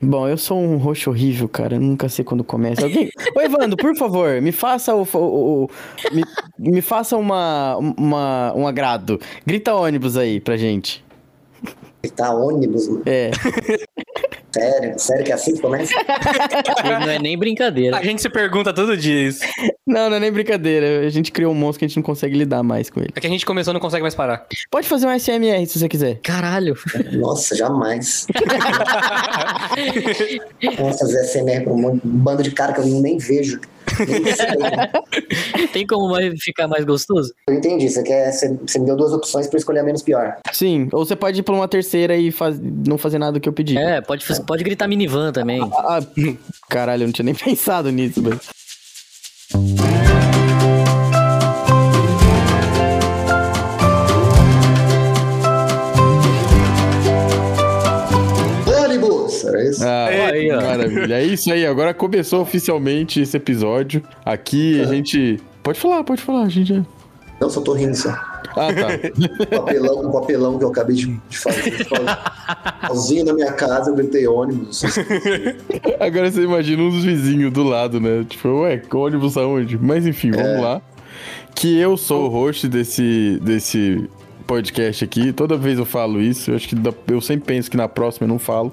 Bom, eu sou um roxo horrível, cara. Eu nunca sei quando começa. Alguém... Ô, Evandro, por favor, me faça o. o, o me, me, faça uma, uma, um agrado. Grita ônibus aí pra gente. Gritar ônibus? Mano. É. Sério? Sério que é assim que começa? não é nem brincadeira. A gente se pergunta todo dia isso. Não, não é nem brincadeira. A gente criou um monstro que a gente não consegue lidar mais com ele. É que a gente começou e não consegue mais parar. Pode fazer um SMR se você quiser. Caralho. Nossa, jamais. Vamos fazer SMR pra um bando de cara que eu nem vejo. Tem como ficar mais gostoso? Eu entendi. Você, quer, você, você me deu duas opções pra escolher a menos pior. Sim, ou você pode ir pra uma terceira e faz, não fazer nada do que eu pedi. É, pode, pode gritar minivan também. Ah, caralho, eu não tinha nem pensado nisso, velho. Isso? Ah, aí, maravilha. É isso aí. Agora começou oficialmente esse episódio. Aqui é. a gente. Pode falar, pode falar, a gente. Não, só tô rindo só. Ah, tá. o papelão, o papelão que eu acabei de fazer. Sozinho na minha casa, eu gritei ônibus. Agora você imagina um dos vizinhos do lado, né? Tipo, ué, ônibus aonde? Mas enfim, vamos é. lá. Que eu sou o host desse, desse podcast aqui. Toda vez eu falo isso. Eu acho que eu sempre penso que na próxima eu não falo.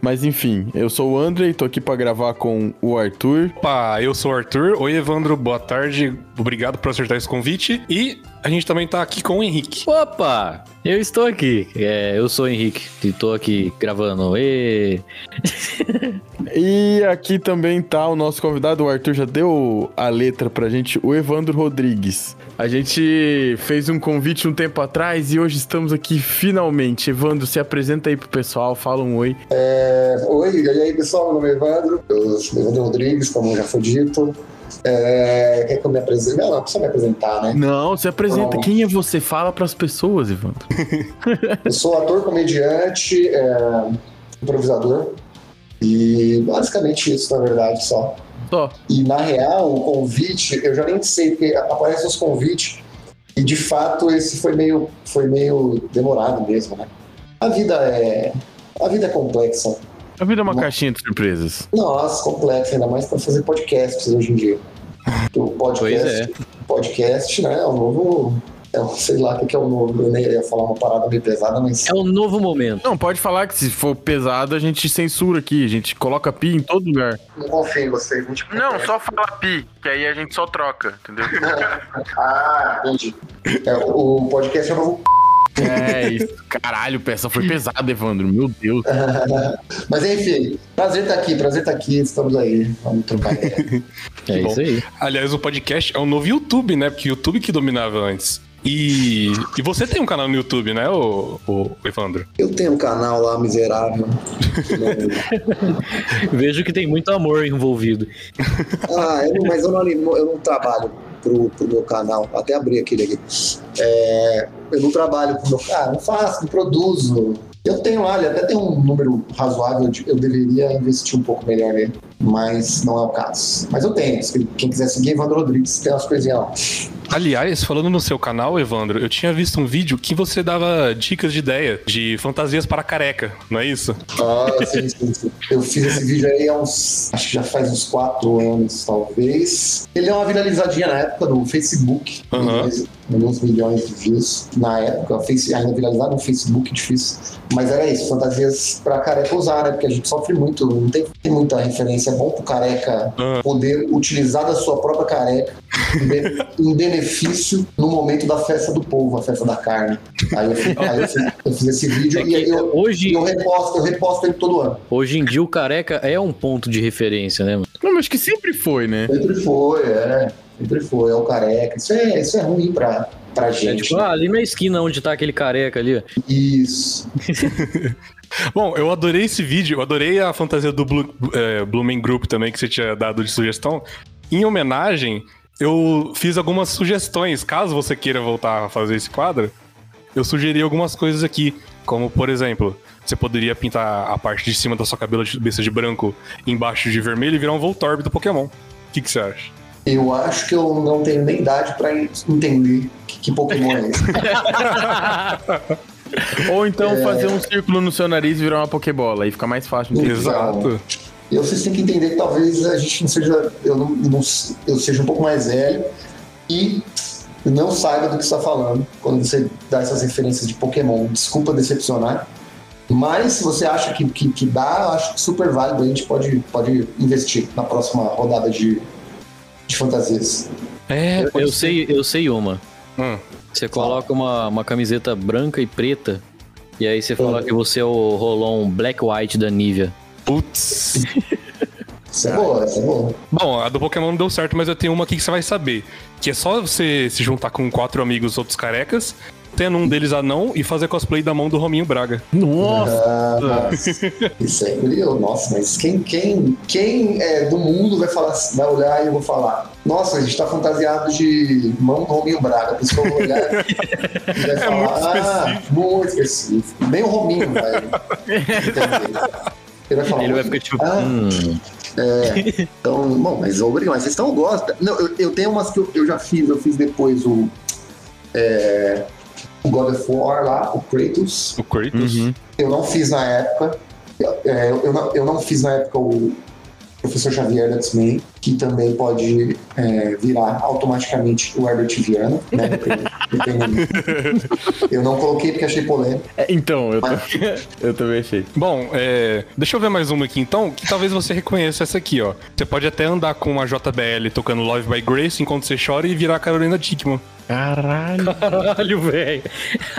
Mas enfim, eu sou o André e tô aqui para gravar com o Arthur. Opa, eu sou o Arthur. Oi, Evandro, boa tarde. Obrigado por acertar esse convite. E a gente também tá aqui com o Henrique. Opa! Eu estou aqui. É, eu sou o Henrique e tô aqui gravando. E... e aqui também tá o nosso convidado, o Arthur já deu a letra pra gente, o Evandro Rodrigues. A gente fez um convite um tempo atrás e hoje estamos aqui finalmente. Evandro, se apresenta aí pro pessoal, fala um oi. É, oi, e aí pessoal, meu nome é Evandro, eu sou Evandro Rodrigues, como já foi dito. É, quer que eu me apresente? Não, não precisa me apresentar, né? Não, se apresenta. Não. Quem é você? Fala para as pessoas, Evandro. eu sou ator, comediante, é, improvisador. E basicamente isso, na verdade, só. Só. E na real, o convite, eu já nem sei, porque aparecem os convites. E de fato, esse foi meio, foi meio demorado mesmo, né? A vida é. A vida é complexa. A vida é uma caixinha de surpresas. Nossa, complexa, ainda mais para fazer podcasts hoje em dia. O podcast, é. podcast, né, é o novo. É, sei lá o que é o novo. Eu nem ia falar uma parada meio pesada, mas. É o novo momento. Não, pode falar que se for pesado, a gente censura aqui. A gente coloca pi em todo lugar. Não confio em você. Tipo, não, só fala pi, que aí a gente só troca, entendeu? ah, entendi. É, o podcast é o novo é isso. Caralho, peça foi pesada, Evandro. Meu Deus. Mas enfim, prazer estar tá aqui, prazer estar tá aqui. Estamos aí. Vamos trocar ideia. É isso aí. Aliás, o podcast é um novo YouTube, né? Porque o YouTube que dominava antes. E, e você tem um canal no YouTube, né, o, o Evandro? Eu tenho um canal lá, miserável. Vejo que tem muito amor envolvido. Ah, eu, mas eu não, eu não trabalho pro, pro meu canal. Até abri aquele aqui. É, eu não trabalho pro meu canal, não faço, não produzo. Eu tenho lá, até tem um número razoável, de, eu deveria investir um pouco melhor nele, mas não é o caso. Mas eu tenho, quem quiser seguir, Evandro Rodrigues, tem umas coisinhas lá. Aliás, falando no seu canal, Evandro, eu tinha visto um vídeo que você dava dicas de ideia de fantasias para careca, não é isso? Ah, sim, sim, sim. Eu fiz esse vídeo aí há uns. Acho que já faz uns quatro anos, talvez. Ele é uma viralizadinha na época do Facebook. Uhum. Alguns milhões de views na época. Ainda viralizado no Facebook, difícil. Mas era isso, fantasias para careca usar, né? Porque a gente sofre muito, não tem, tem muita referência. É bom pro careca uhum. poder utilizar da sua própria careca em benefício no momento da festa do povo, a festa da carne. Aí eu, fiz, aí eu, fiz, eu fiz, esse vídeo é e eu, hoje, eu, reposto, eu reposto ele todo ano. Hoje em dia o careca é um ponto de referência, né? Não, mas que sempre foi, né? Sempre foi, é. Sempre foi, é o careca. Isso é, isso é ruim pra, pra é gente. É tipo, né? ah, ali na esquina onde tá aquele careca ali. Isso. Bom, eu adorei esse vídeo, eu adorei a fantasia do Blue, é, Blooming Group também, que você tinha dado de sugestão. Em homenagem, eu fiz algumas sugestões. Caso você queira voltar a fazer esse quadro, eu sugeri algumas coisas aqui. Como, por exemplo, você poderia pintar a parte de cima da sua cabeça de branco embaixo de vermelho e virar um Voltorb do Pokémon. O que, que você acha? Eu acho que eu não tenho nem idade para entender que, que Pokémon é esse. Ou então é... fazer um círculo no seu nariz e virar uma Pokébola. Aí fica mais fácil. De Exato. E vocês têm que entender que talvez a gente não seja. Eu, não, não eu seja um pouco mais velho e não saiba do que está falando quando você dá essas referências de Pokémon. Desculpa decepcionar. Mas se você acha que, que, que dá, eu acho super válido. A gente pode, pode investir na próxima rodada de, de fantasias. É, eu, eu sei, eu sei uma. Hum. Você coloca uma, uma camiseta branca e preta, e aí você fala hum. que você é o Rolon Black White da Nivea. Putz. Isso é boa, isso é boa. Bom, a do Pokémon não deu certo, mas eu tenho uma aqui que você vai saber. Que é só você se juntar com quatro amigos outros carecas, tendo um deles anão e fazer cosplay da mão do Rominho Braga. Nossa! Ah, isso é curioso. Nossa, mas quem, quem, quem é do mundo vai falar, vai olhar e eu vou falar. Nossa, a gente tá fantasiado de mão do Rominho Braga. A pessoa vai olhar e vai é falar. Muito ah, específico. muito específico. Bem o Rominho, vai Ele vai falar. Ele vai ficar tipo. Ah, hum. É, então, bom, mas obrigado, mas vocês estão gostam. Não, eu, eu, tenho umas que eu, eu, já fiz, eu fiz depois o. É, o God of War lá, o Kratos. O Kratos. Uhum. Eu não fiz na época. É, eu, não, eu não fiz na época o Professor Xavier da X-Men, que também pode é, virar automaticamente o Herbert Viana, né? eu não coloquei porque achei polêmico. É, então, eu, Mas... eu também achei. Bom, é, deixa eu ver mais uma aqui então, que talvez você reconheça essa aqui, ó. Você pode até andar com uma JBL tocando Love by Grace enquanto você chora e virar a Carolina Dickman. Caralho. Caralho, velho.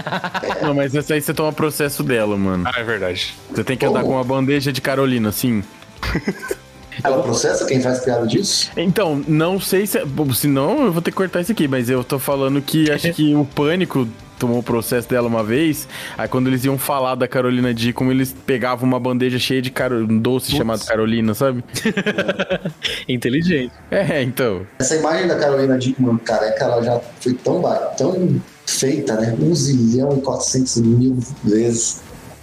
Não, mas essa aí você toma processo dela, mano. Ah, é verdade. Você tem que andar com uma bandeja de Carolina, assim. Ela processa quem faz piada disso? Então, não sei se. Senão eu vou ter que cortar isso aqui, mas eu tô falando que acho que o pânico tomou o processo dela uma vez. Aí quando eles iam falar da Carolina D, como eles pegavam uma bandeja cheia de caro... um doce Putz. chamado Carolina, sabe? Inteligente. É, então. Essa imagem da Carolina D como careca, ela já foi tão, tão feita, né? Um zilhão e quatrocentos mil vezes.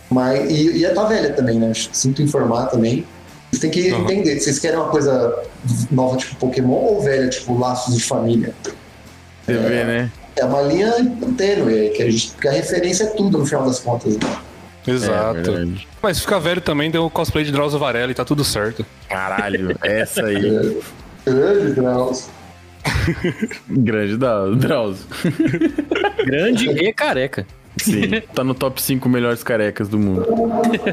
Mas, e, e ela tá velha também, né? Sinto informar também. Vocês têm que uhum. entender, vocês querem uma coisa nova tipo Pokémon ou velha tipo Laços de Família? Você é, vê, né? É uma linha tênue, que a, gente, que a referência é tudo no final das contas. Né? Exato. É, Mas ficar velho também deu o cosplay de Drauzio Varela e tá tudo certo. Caralho, essa aí. Grande Drauzio. Grande Drauzio. Grande e careca. Sim, tá no top 5 melhores carecas do mundo.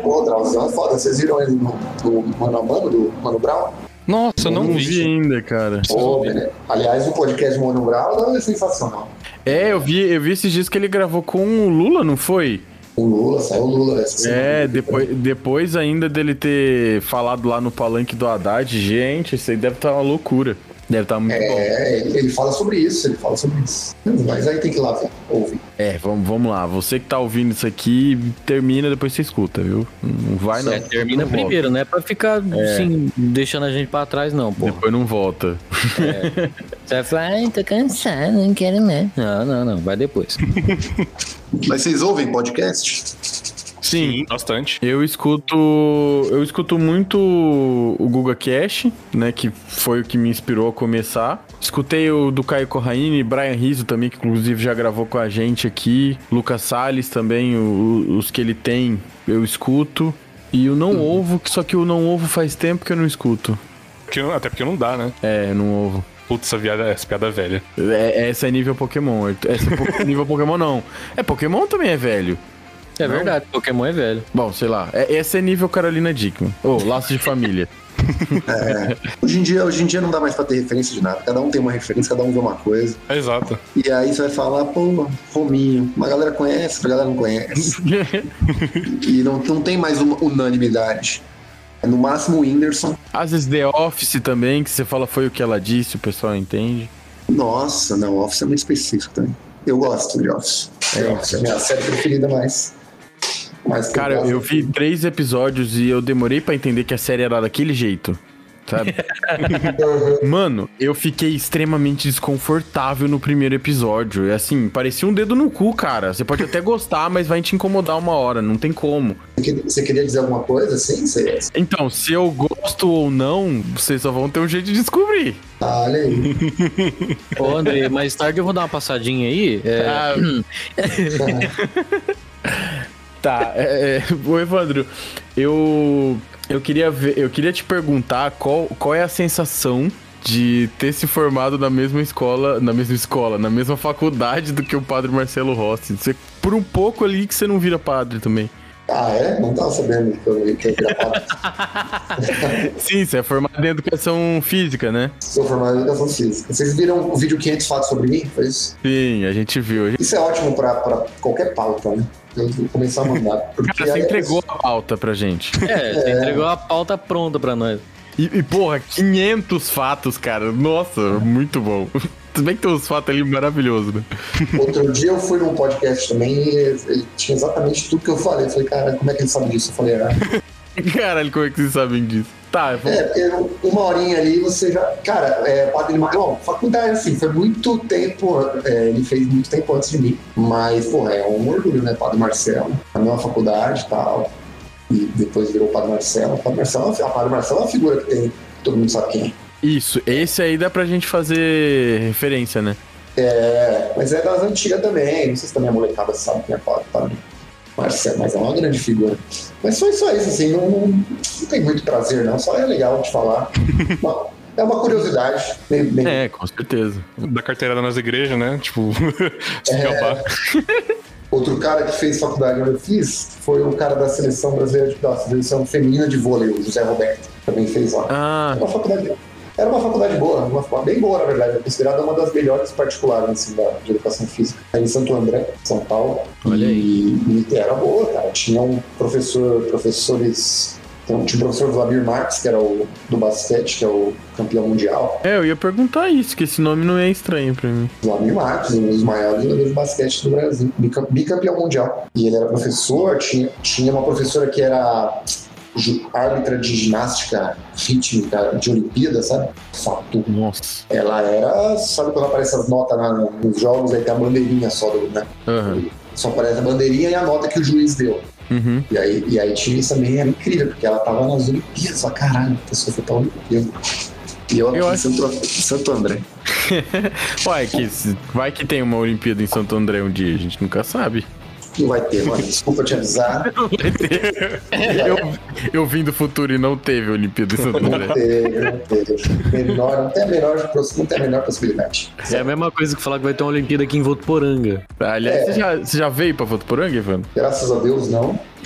Pô, Drauzio é foda. Vocês viram ele no, no Mano a Mano, do Mano Brown? Nossa, eu não, não vi. vi ainda, cara. Pô, aliás, o podcast Mano Brown é sensacional. É, eu vi, eu vi esses dias que ele gravou com o Lula, não foi? O Lula, saiu o Lula essa É, depois, depois ainda dele ter falado lá no palanque do Haddad, gente, isso aí deve estar tá uma loucura. Deve estar tá muito é, bom. Ele fala sobre isso, ele fala sobre isso. Mas aí tem que ir lá ver, ouvir. É, vamos, vamos lá. Você que tá ouvindo isso aqui, termina, depois você escuta, viu? Não vai não. É, termina não primeiro, volta. não é pra ficar, é. assim, deixando a gente pra trás, não, pô. Depois não volta. É. Você vai falar, ai, tô cansado, não quero né? Não, não, não, vai depois. Mas vocês ouvem podcast? Sim, Sim, bastante. Eu escuto, eu escuto muito o Guga Cash, né, que foi o que me inspirou a começar. Escutei o do Caio Corraine, Brian Rizzo também, que inclusive já gravou com a gente aqui. Lucas Salles também, o, os que ele tem, eu escuto. E o Não uhum. Ovo, que só que o Não Ovo faz tempo que eu não escuto. Porque, até porque não dá, né? É, não ovo. Putz, essa, viada, essa piada é velha. É, essa é nível Pokémon. Essa é nível Pokémon não. É, Pokémon também é velho. É não? verdade, Pokémon é velho. Bom, sei lá. É, esse é nível Carolina Dickman. Ou oh, laço de família. É, hoje, em dia, hoje em dia não dá mais pra ter referência de nada. Cada um tem uma referência, cada um vê uma coisa. É exato. E aí você vai falar, pô, Rominho. Uma galera conhece, outra galera não conhece. e não, não tem mais uma unanimidade. É no máximo o Whindersson. Às vezes The Office também, que você fala foi o que ela disse, o pessoal entende. Nossa, não, Office é muito específico também. Eu gosto de Office. É, Office é a minha série preferida mais. Mas Cara, eu vi três episódios e eu demorei para entender que a série era daquele jeito. Sabe? Mano, eu fiquei extremamente desconfortável no primeiro episódio. É assim, parecia um dedo no cu, cara. Você pode até gostar, mas vai te incomodar uma hora, não tem como. Você queria dizer alguma coisa assim? Você... Então, se eu gosto ou não, vocês só vão ter um jeito de descobrir. Ah, olha aí. Ô, André, mais tarde eu vou dar uma passadinha aí. É... Ah. Tá, é, é, o Evandro, eu eu queria ver, eu queria te perguntar qual, qual é a sensação de ter se formado na mesma escola, na mesma escola, na mesma faculdade do que o padre Marcelo Rossi. Você, por um pouco ali que você não vira padre também. Ah, é? Não tava sabendo que eu ia virar padre. Sim, você é formado em educação física, né? Sou formado em educação física. Vocês viram o vídeo 500 fatos sobre mim? Foi isso? Sim, a gente viu. Isso é ótimo pra, pra qualquer pauta, né? Eu vou começar a mandar. Cara, você entregou a pauta pra gente. É, você é. entregou a pauta pronta pra nós. E, e, porra, 500 fatos, cara. Nossa, muito bom. Tudo bem que tem uns fatos ali maravilhosos, né? Outro dia eu fui num podcast também e ele tinha exatamente tudo que eu falei. Eu falei, cara, como é que ele sabe disso? Eu falei, ah. Caralho, como é que vocês sabem disso? Tá, vamos... É, uma horinha ali você já. Cara, é, Padre Marcelo, faculdade, assim, foi muito tempo. É, ele fez muito tempo antes de mim. Mas, porra, é um orgulho, né? Padre Marcelo. A mesma faculdade e tal e depois virou o Padre Marcelo. Padre Marcelo, a Padre Marcelo é uma figura que tem, todo mundo sabe quem é. Isso, esse aí dá pra gente fazer referência, né? É, mas é das antigas também. Não sei se também a molecada sabe quem é o Padre Marcelo, mas é uma grande figura. Mas foi só isso, assim, não, não, não tem muito prazer, não. Só é legal de falar. É uma curiosidade. Bem, bem... É, com certeza. Da carteirada nas igrejas, né? Tipo, se é... Outro cara que fez faculdade onde eu fiz foi o cara da seleção brasileira de da seleção feminina de vôlei, o José Roberto. Também fez lá. Ah. Era uma faculdade, era uma faculdade boa, uma faculdade bem boa, na verdade. É considerada uma das melhores particulares assim, da, de educação física. Aí em Santo André, São Paulo. Olha aí. E, e era boa, cara. Tinha um professor, professores então, tinha o professor Vladimir Marques, que era o do basquete, que é o campeão mundial. É, eu ia perguntar isso, que esse nome não é estranho pra mim. Vladimir Marques, um dos maiores jogadores de basquete do Brasil, bicampeão mundial. E ele era professor, tinha, tinha uma professora que era árbitra de ginástica rítmica de Olimpíada, sabe? Fato. Nossa. Ela era, sabe quando aparecem as notas na, nos jogos, aí tem a bandeirinha só, né? Uhum. Só aparece a bandeirinha e a nota que o juiz deu. Uhum. E, aí, e aí tinha isso também, era incrível, porque ela tava nas Olimpíadas, só caralho, a pessoa foi pra Olimpíada. E eu aqui eu em acho... Santo, Santo André. Ué, que, vai que tem uma Olimpíada em Santo André um dia, a gente nunca sabe. Não vai ter, mano. Desculpa te avisar. Não vai ter. Eu, eu vim do futuro e não teve Olimpíada em Santo André. Não teve, não teve. Menor, não tem a menor, não tem a menor possibilidade. É a mesma coisa que falar que vai ter uma Olimpíada aqui em Votuporanga. Aliás, é. você, já, você já veio pra Votuporanga, Ivan? Graças a Deus, não.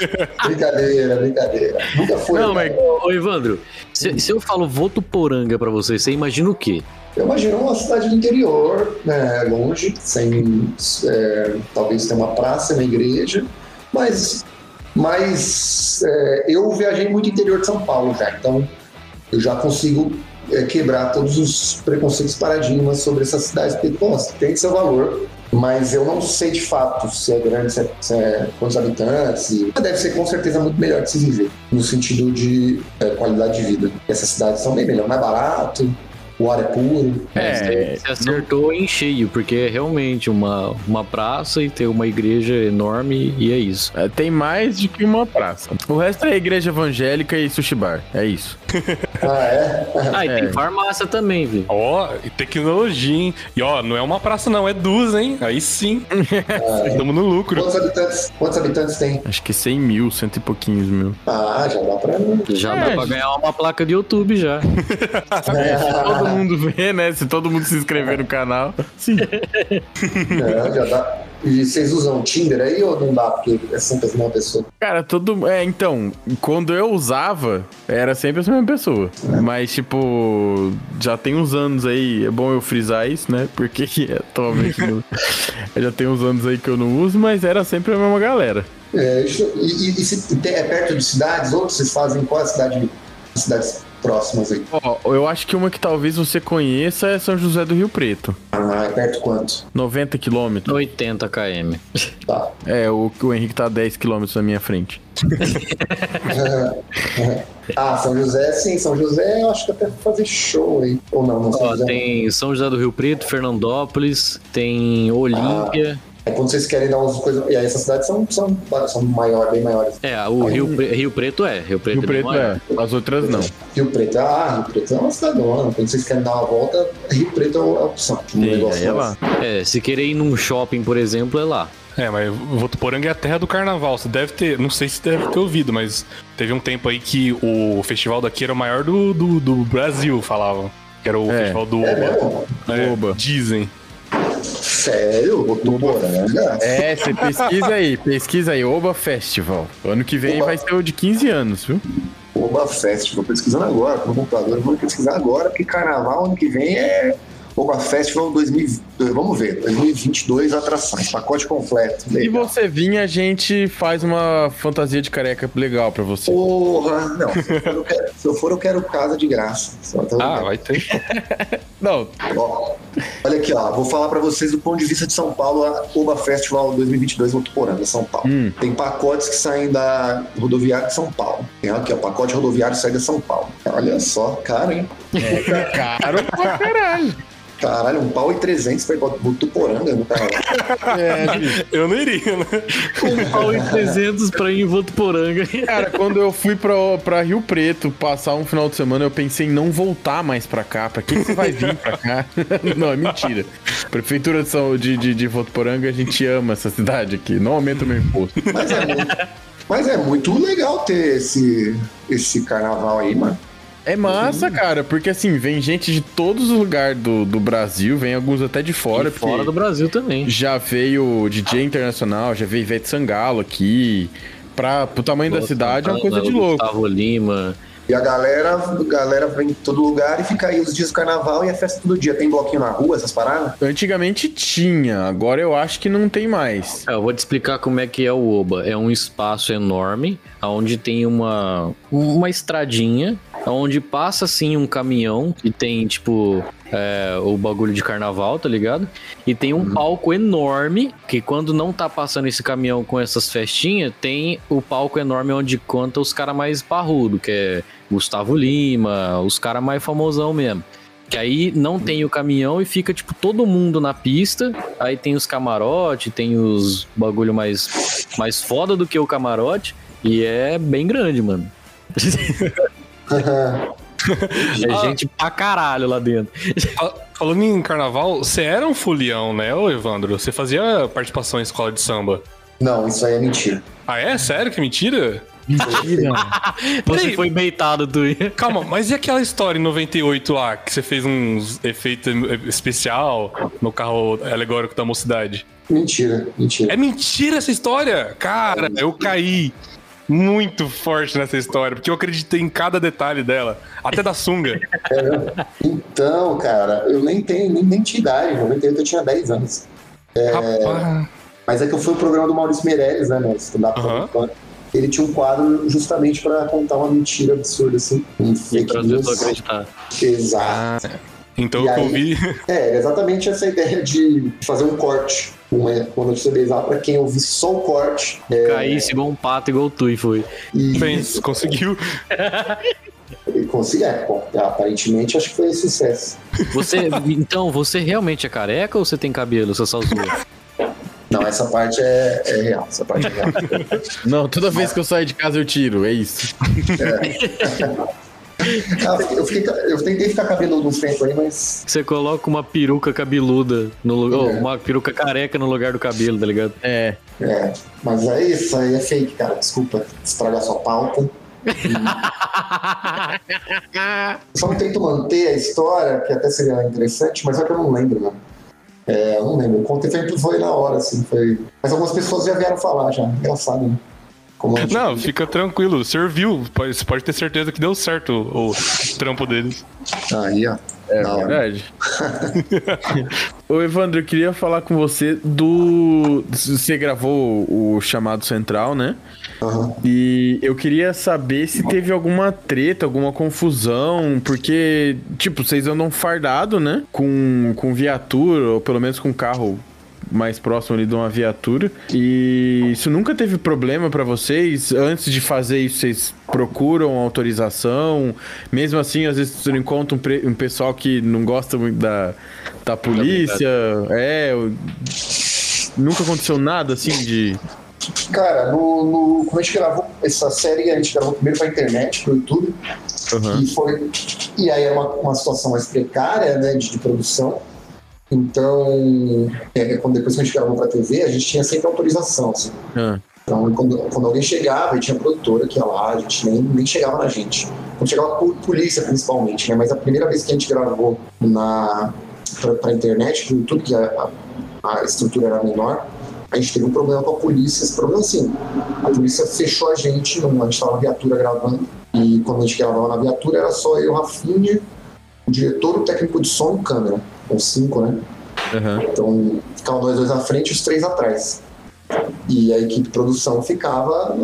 É... brincadeira, brincadeira. Nunca foi. Não, mas, ô, Evandro, se, se eu falo Votuporanga pra você, você imagina o quê? Eu imagino uma cidade do interior, né, longe, sem é, talvez ter uma praça, uma igreja, mas, mas é, eu viajei muito interior de São Paulo já, então eu já consigo é, quebrar todos os preconceitos paradigmas sobre essas cidades, porque bom, tem seu valor, mas eu não sei de fato se é grande, se é, se é quantos habitantes. E deve ser com certeza muito melhor de se viver, no sentido de é, qualidade de vida. Essas cidades são bem melhor, mais barato, o ar é puro. É, você acertou não... em cheio, porque é realmente uma, uma praça e tem uma igreja enorme e é isso. É, tem mais do que uma praça. O resto é igreja evangélica e sushi bar. É isso. ah, é? ah, e é. tem farmácia também, viu? Ó, oh, e tecnologia, hein? E ó, não é uma praça, não, é duas, hein? Aí sim. Ah, Estamos no lucro. Quantos habitantes, quantos habitantes tem? Acho que 100 mil, cento e pouquinhos mil. Ah, já dá pra. Já é, dá pra ganhar uma placa de YouTube já. é todo mundo vê, né? Se todo mundo se inscrever no canal. Sim. É, já dá. E vocês usam Tinder aí ou não dá? Porque é sempre a mesma pessoa. Cara, todo. É, então, quando eu usava, era sempre a mesma pessoa. É. Mas, tipo, já tem uns anos aí. É bom eu frisar isso, né? Porque atualmente já tem uns anos aí que eu não uso, mas era sempre a mesma galera. É, isso, e, e, e se é perto de cidades, ou vocês fazem qual a cidade? Cidades próximas aí? Ó, oh, eu acho que uma que talvez você conheça é São José do Rio Preto. Ah, é perto quanto? 90 quilômetros. 80 km. Tá. É, o, o Henrique tá a 10 quilômetros na minha frente. ah, São José, sim, São José eu acho que até fazer show aí. Ou não, não São José. Tem São José do Rio Preto, Fernandópolis, tem Olímpia. Ah. É quando vocês querem dar umas coisas. E aí essas cidades são, são, são maiores, bem maiores. É, o Rio, Rio Preto é. Rio Preto, Rio Preto é, é. As outras não. Rio Preto, ah, Rio Preto é uma cidadona. Quando vocês querem dar uma volta, Rio Preto é a opção. Um Sim, negócio é lá. É, se querer ir num shopping, por exemplo, é lá. É, mas Votuporanga é a terra do carnaval. Você deve ter, não sei se deve ter ouvido, mas teve um tempo aí que o festival daqui era o maior do, do, do Brasil, falavam. Que era o é. festival do é Oba. É, Oba. Dizem. Sério? Votuporanga? É, você pesquisa aí, pesquisa aí, Oba Festival. Ano que vem Oba. vai ser o de 15 anos, viu? Oba Festival, pesquisando agora, no computador, vou pesquisar agora, porque carnaval ano que vem é Oba Festival 2022, vamos ver, 2022 atrações, pacote completo. Se você vir, a gente faz uma fantasia de careca legal pra você. Porra, não. Se eu for, eu quero, se eu, for, eu quero casa de graça. ah, vai ter. não. Ó, olha aqui, ó. Vou falar pra vocês do ponto de vista de São Paulo, a Oba Festival 2022 Votuporanga, São Paulo. Hum. Tem pacotes que saem da rodoviária de São Paulo. Tem aqui, ó, pacote rodoviário sai de São Paulo. Olha só, caro, hein? É caro pra caralho. Caralho, um pau e 300 pra ir pra Votuporanga no carnaval. É, eu não iria, né? Um pau e 300 pra ir em Votuporanga. Cara, quando eu fui pra, pra Rio Preto passar um final de semana, eu pensei em não voltar mais pra cá. Pra que, você vai vir pra cá? não, é mentira. Prefeitura de, São, de, de, de Votuporanga, a gente ama essa cidade aqui. Não aumenta o meu imposto. Mas é muito, mas é muito legal ter esse, esse carnaval aí, mano. É massa, cara, porque assim, vem gente de todos os lugares do, do Brasil, vem alguns até de fora. De fora do Brasil também. Já veio DJ internacional, já veio Ivete Sangalo aqui. Pra, pro tamanho Pô, da cidade é uma coisa de louco. Gustavo Lima. E a galera, a galera vem de todo lugar e fica aí os dias do carnaval e a festa todo dia. Tem bloquinho na rua, essas paradas? Antigamente tinha, agora eu acho que não tem mais. É, eu vou te explicar como é que é o Oba. É um espaço enorme, onde tem uma, uma estradinha onde passa assim um caminhão que tem tipo é, o bagulho de carnaval, tá ligado? E tem um uhum. palco enorme que quando não tá passando esse caminhão com essas festinhas, tem o palco enorme onde conta os caras mais parrudo, que é Gustavo Lima, os caras mais famosão mesmo. Que aí não tem o caminhão e fica, tipo, todo mundo na pista. Aí tem os camarotes, tem os bagulho mais, mais foda do que o camarote. E é bem grande, mano. é gente pra caralho lá dentro. Falando em carnaval, você era um fulião, né, ô Evandro? Você fazia participação em escola de samba? Não, isso aí é mentira. Ah, é? Sério que é mentira? Mentira. você foi beitado, tu. Calma, mas e aquela história em 98 lá, que você fez uns efeitos especial no carro alegórico da mocidade? Mentira, mentira. É mentira essa história? Cara, eu caí muito forte nessa história, porque eu acreditei em cada detalhe dela, até da sunga. É, então, cara, eu nem tenho nem, nem tinha idade, eu, eu tinha 10 anos. É, mas é que eu fui o programa do Maurício Meirelles, né, no stand-up uhum. Ele tinha um quadro justamente para contar uma mentira absurda, assim, um fake news. acreditar. Exato. Ah, então e eu ouvi. É, exatamente essa ideia de fazer um corte uma, uma notícia bizarra pra quem ouvi só o corte. É... Caísse igual um pato, igual tu e foi. E... Fez, conseguiu. Consegui, é, aparentemente acho que foi um sucesso. Você, então, você realmente é careca ou você tem cabelo, você só zoa? Não, essa parte é, é, real. Essa parte é real. Não, toda vez que eu saio de casa eu tiro, é isso. É. Ah, eu, fiquei, eu, tentei ficar cabeludo uns tempos aí, mas. Você coloca uma peruca cabeluda no lugar. É. Uma peruca careca no lugar do cabelo, tá ligado? É. É. Mas é isso, aí é fake, cara. Desculpa estragar sua pauta. Só tento manter a história, que até seria interessante, mas é que eu não lembro, né? É, eu não lembro. O contei foi na hora, assim. Foi... Mas algumas pessoas já vieram falar já. Engraçado, né? Não, fica tranquilo, serviu. Você pode ter certeza que deu certo o, o trampo deles. Aí, ó. É Não. verdade. Ô, Evandro, eu queria falar com você do. Você gravou o chamado central, né? Uhum. E eu queria saber se teve alguma treta, alguma confusão, porque, tipo, vocês andam fardado, né? Com, com viatura, ou pelo menos com carro mais próximo ali de uma viatura. E isso nunca teve problema para vocês? Antes de fazer isso, vocês procuram autorização? Mesmo assim, às vezes você encontra um, um pessoal que não gosta muito da, da polícia. É, nunca aconteceu nada assim de. Cara, no, no, quando a gente gravou essa série, a gente gravou primeiro pra internet, pro YouTube. Uhum. E, foi, e aí era uma, uma situação mais precária, né, de, de produção. Então, é, quando depois que a gente gravou pra TV, a gente tinha sempre autorização, assim. Ah. Então, quando, quando alguém chegava, tinha produtora que ia lá, a gente nem, nem chegava na gente. Quando chegava por polícia, principalmente, né? Mas a primeira vez que a gente gravou na, pra, pra internet, pro YouTube, que a, a, a estrutura era menor, a gente teve um problema com a polícia. Esse problema, assim, a polícia fechou a gente, a gente estava na viatura gravando, e quando a gente gravava na viatura, era só eu, Rafinha, o diretor, o técnico de som e câmera. Com cinco, né? Aham. Então, ficavam nós dois à frente e os três atrás. E a equipe de produção ficava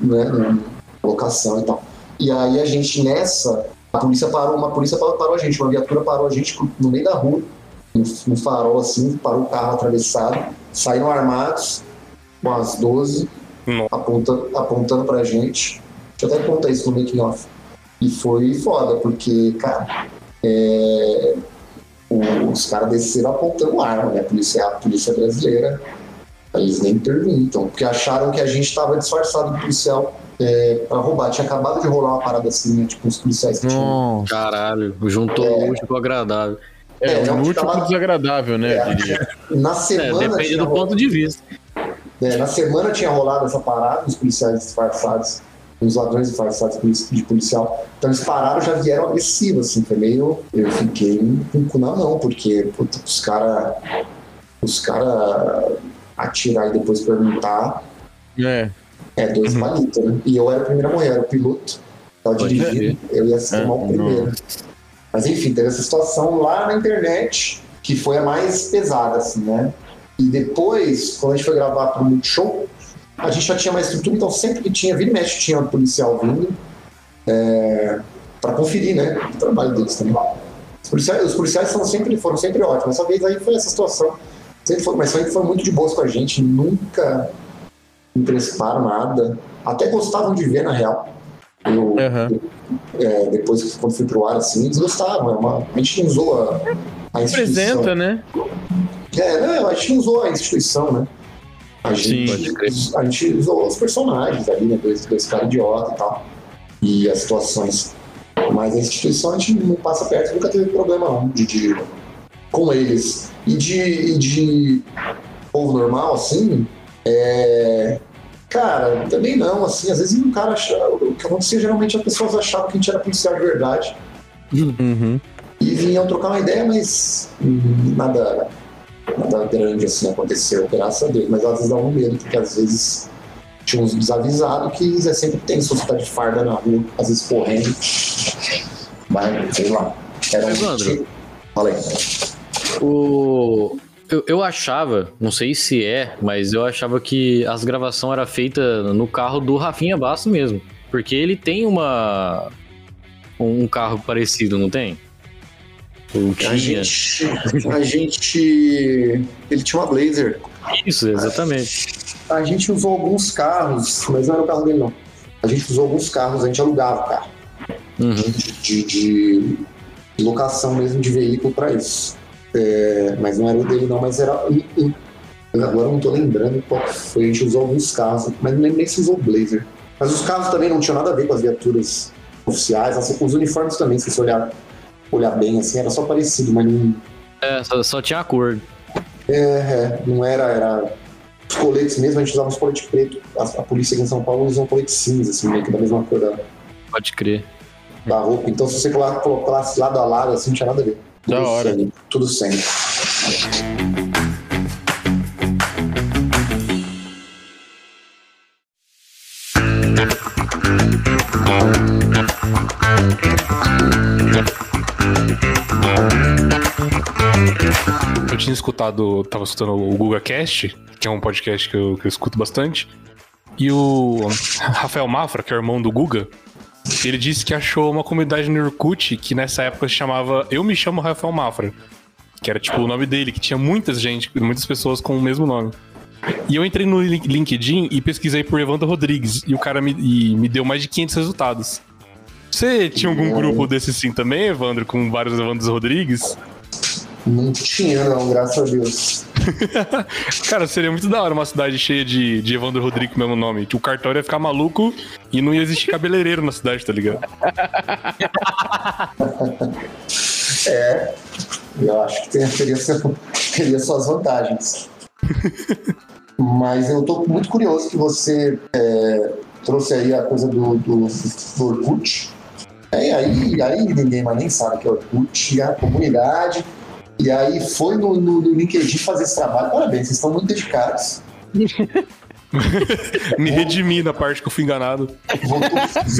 né, na locação e tal. E aí a gente nessa, a polícia parou, uma polícia parou, parou a gente, uma viatura parou a gente no meio da rua, no, no farol assim, parou o carro atravessado, saíram armados, com as 12, Nossa. apontando, apontando pra gente. Deixa eu até contar isso no making off. E foi foda, porque, cara, é, os caras desceram apontando arma, né? A polícia, a polícia brasileira, eles nem perguntam, porque acharam que a gente estava disfarçado de policial é, pra roubar. Tinha acabado de rolar uma parada assim, né? Tipo, os policiais que tinham. Caralho, juntou o útil com o agradável. É, É, já um último tava- desagradável, né? É, diria. Na É, semana. depende tinha do rolado- ponto de vista. É, na semana tinha rolado essa parada, os policiais disfarçados, os ladrões de de policial. Então eles pararam já vieram agressivos, assim, foi meio. Eu fiquei com o cu na mão, porque puta, os caras. Os caras atirar e depois perguntar É. é dois palitos, né? E eu era o primeiro a morrer, era o piloto, tava Pode dirigindo, eu ia ser É, o primeiro. nossa. Mas enfim, teve essa situação lá na internet, que foi a mais pesada, assim, né? E depois, quando a gente foi gravar pro Multishow, a gente já tinha mais estrutura, então sempre que tinha, vira e mexe, tinha um policial vindo é, para conferir, né? O trabalho deles também. Os policiais, os policiais são sempre, foram sempre ótimos. Essa vez aí foi essa situação. Sempre foi, mas sempre foram muito de boas com a gente, nunca emprestaram nada. Até gostavam de ver, na real. Eu, Aham. é, depois que quando fui pro ar, assim, eles gostavam. É uma, a gente não usou a, a instituição. Apresenta, né? É, não, a gente não usou a instituição, né? A Sim, gente, a gente usou os personagens ali, né? Dois, dois caras idiota e tal. E as situações. Mas a instituição a gente não passa perto, nunca teve problema não, de, de- com eles. E de, e de povo normal, assim, é, Cara, também não, assim, às vezes o cara achava, o que acontecia geralmente as pessoas achavam que a gente era policial de verdade Uhum. e vinham trocar uma ideia, mas hum, nada, nada grande assim aconteceu, graças a Deus. Mas às vezes dava um medo, porque às vezes tinha uns desavisados que é sempre tem sociedade de farda na rua, às vezes correndo. Mas, sei lá. Era um... Evandro. Fala aí. O... Eu, eu achava, não sei se é, mas eu achava que as gravações eram feitas no carro do Rafinha Basso mesmo. Porque ele tem uma. Um carro parecido, não tem? Ou A tinha. gente, a gente. Ele tinha uma Blazer. Isso, exatamente. A gente usou alguns carros, mas não era o carro dele, não. A gente usou alguns carros, a gente alugava o carro. Uhum. de, de locação mesmo de veículo para isso. É, mas não era o dele, não, mas era. Agora eu não tô lembrando qual foi. A gente usou alguns carros, mas não lembro nem se usou o Blazer. Mas os carros também não tinham nada a ver com as viaturas oficiais. Assim, os uniformes também, se você olhar, olhar bem, assim, era só parecido, mas não, É, só, só tinha a cor. é, é, não era, era. Os coletes mesmo, a gente usava os coletes preto. A, a polícia aqui em São Paulo usa um colete cinza, assim, meio que da mesma cor da, Pode crer. da roupa. Então, se você colocasse lado a lado, assim, não tinha nada a ver. Da Tudo hora. Sem, tudo sem. Eu tinha escutado, tava escutando o Guga Cast, que é um podcast que eu, que eu escuto bastante. E o Rafael Mafra, que é o irmão do Guga, ele disse que achou uma comunidade no Orkut que nessa época se chamava Eu Me Chamo Rafael Mafra. Que era tipo o nome dele, que tinha muitas gente, muitas pessoas com o mesmo nome. E eu entrei no Lin- LinkedIn e pesquisei por Evandro Rodrigues. E o cara me, e me deu mais de 500 resultados. Você tinha algum Não. grupo desse sim também, Evandro, com vários Evandros Rodrigues? Não tinha, não, graças a Deus. Cara, seria muito da hora uma cidade cheia de, de Evandro Rodrigues mesmo nome. O cartório ia ficar maluco e não ia existir cabeleireiro na cidade, tá ligado? É. Eu acho que teria, teria suas vantagens. Mas eu estou muito curioso que você é, trouxe aí a coisa do, do, do Orkut. É, aí, aí ninguém mais nem sabe que é Orkut, a comunidade. E aí foi no, no, no LinkedIn fazer esse trabalho. Parabéns, vocês estão muito dedicados. Me redimi na parte que eu fui enganado.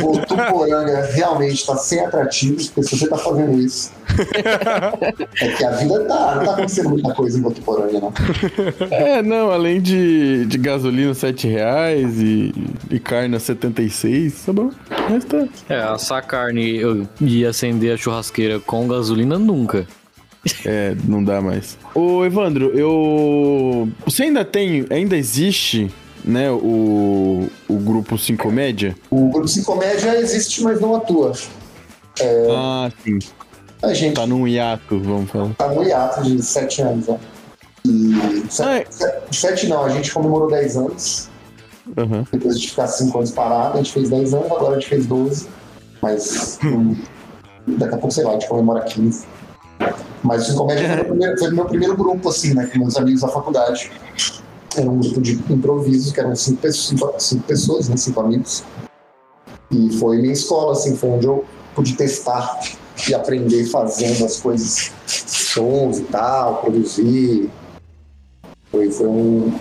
Votuporanga realmente está sem atrativos, porque se você está fazendo isso, é que a vida tá, não tá acontecendo muita coisa em Votuporanga, não. É, não, além de, de gasolina 7 reais e, e carne a 76, tá bom. Mas tá. É, assar carne e acender a churrasqueira com gasolina nunca. É, não dá mais. Ô, Evandro, eu. Você ainda tem. Ainda existe né, o, o grupo Cincomédia? O grupo Cincomédia existe, mas não atua. É, ah, sim. A gente tá num hiato, vamos falar. Tá num hiato de sete anos, né? E sete, ah, é. sete, sete, não, a gente comemorou dez anos. Uhum. Depois de ficar cinco anos parado, a gente fez dez anos, agora a gente fez doze. Mas hum, daqui a pouco, sei lá, a gente comemora 15. Mas o Cincomédia foi, foi meu primeiro grupo, assim, né? Com meus amigos da faculdade. Era um grupo de improviso, que eram cinco, cinco, cinco pessoas, né, cinco amigos. E foi minha escola, assim, foi onde eu pude testar e aprender fazendo as coisas, shows e tal, produzir. Foi, foi um,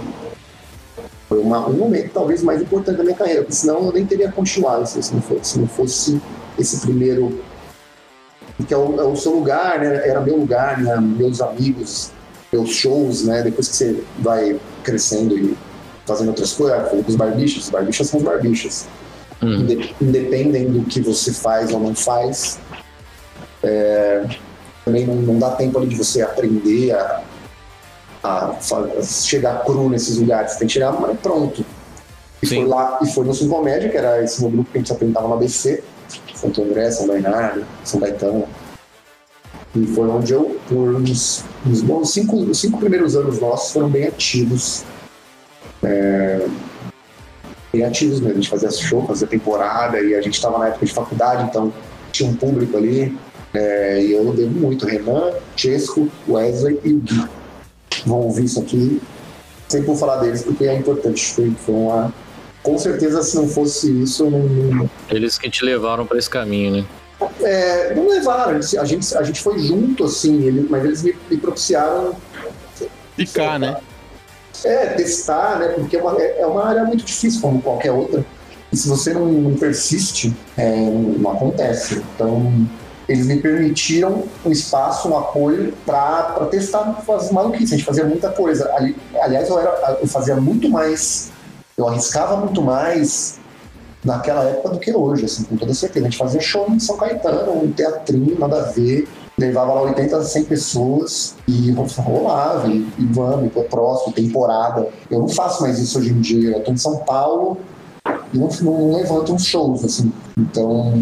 foi uma, um momento talvez mais importante da minha carreira, porque senão eu nem teria continuado assim, se, não fosse, se não fosse esse primeiro. Porque é o, é o seu lugar, né? era meu lugar, né? meus amigos, meus shows, né? Depois que você vai crescendo e fazendo outras coisas, ah, falei com os barbichas, os barbichas são os barbichas. Hum. Independem do que você faz ou não faz, é, também não, não, dá tempo ali de você aprender a, a, a, chegar cru nesses lugares, você tem que chegar pronto. E Sim. foi lá, e foi no Sul Comédia, que era esse meu grupo que a gente se apresentava no ABC, Santo André, São Bernardo, São Gaetano. E foi onde eu, por uns, uns bons cinco, os cinco primeiros anos nossos foram bem ativos. É, bem ativos mesmo. A gente fazia show, fazia temporada, e a gente estava na época de faculdade, então tinha um público ali. É, e eu devo muito. Renan, Chesco, Wesley e o Gui. Vão ouvir isso aqui. Sempre vou falar deles porque é importante. Foi, foi uma. Com certeza, se não fosse isso, não. Eles que te levaram para esse caminho, né? É, não levaram, a gente, a gente foi junto, assim, ele, mas eles me, me propiciaram. Ficar, né? É, testar, né? Porque é uma, é uma área muito difícil, como qualquer outra. E se você não, não persiste, é, não acontece. Então, eles me permitiram um espaço, um apoio para testar fazer maluquice. A gente fazia muita coisa. Ali, aliás, eu, era, eu fazia muito mais, eu arriscava muito mais naquela época do que hoje, assim, com toda certeza. A gente fazia show em São Caetano, um teatrinho, nada a ver. Levava lá 80 100 pessoas e rolava, e, e vamos, próximo, temporada. Eu não faço mais isso hoje em dia. Eu tô em São Paulo e não, não levanto uns shows, assim. Então,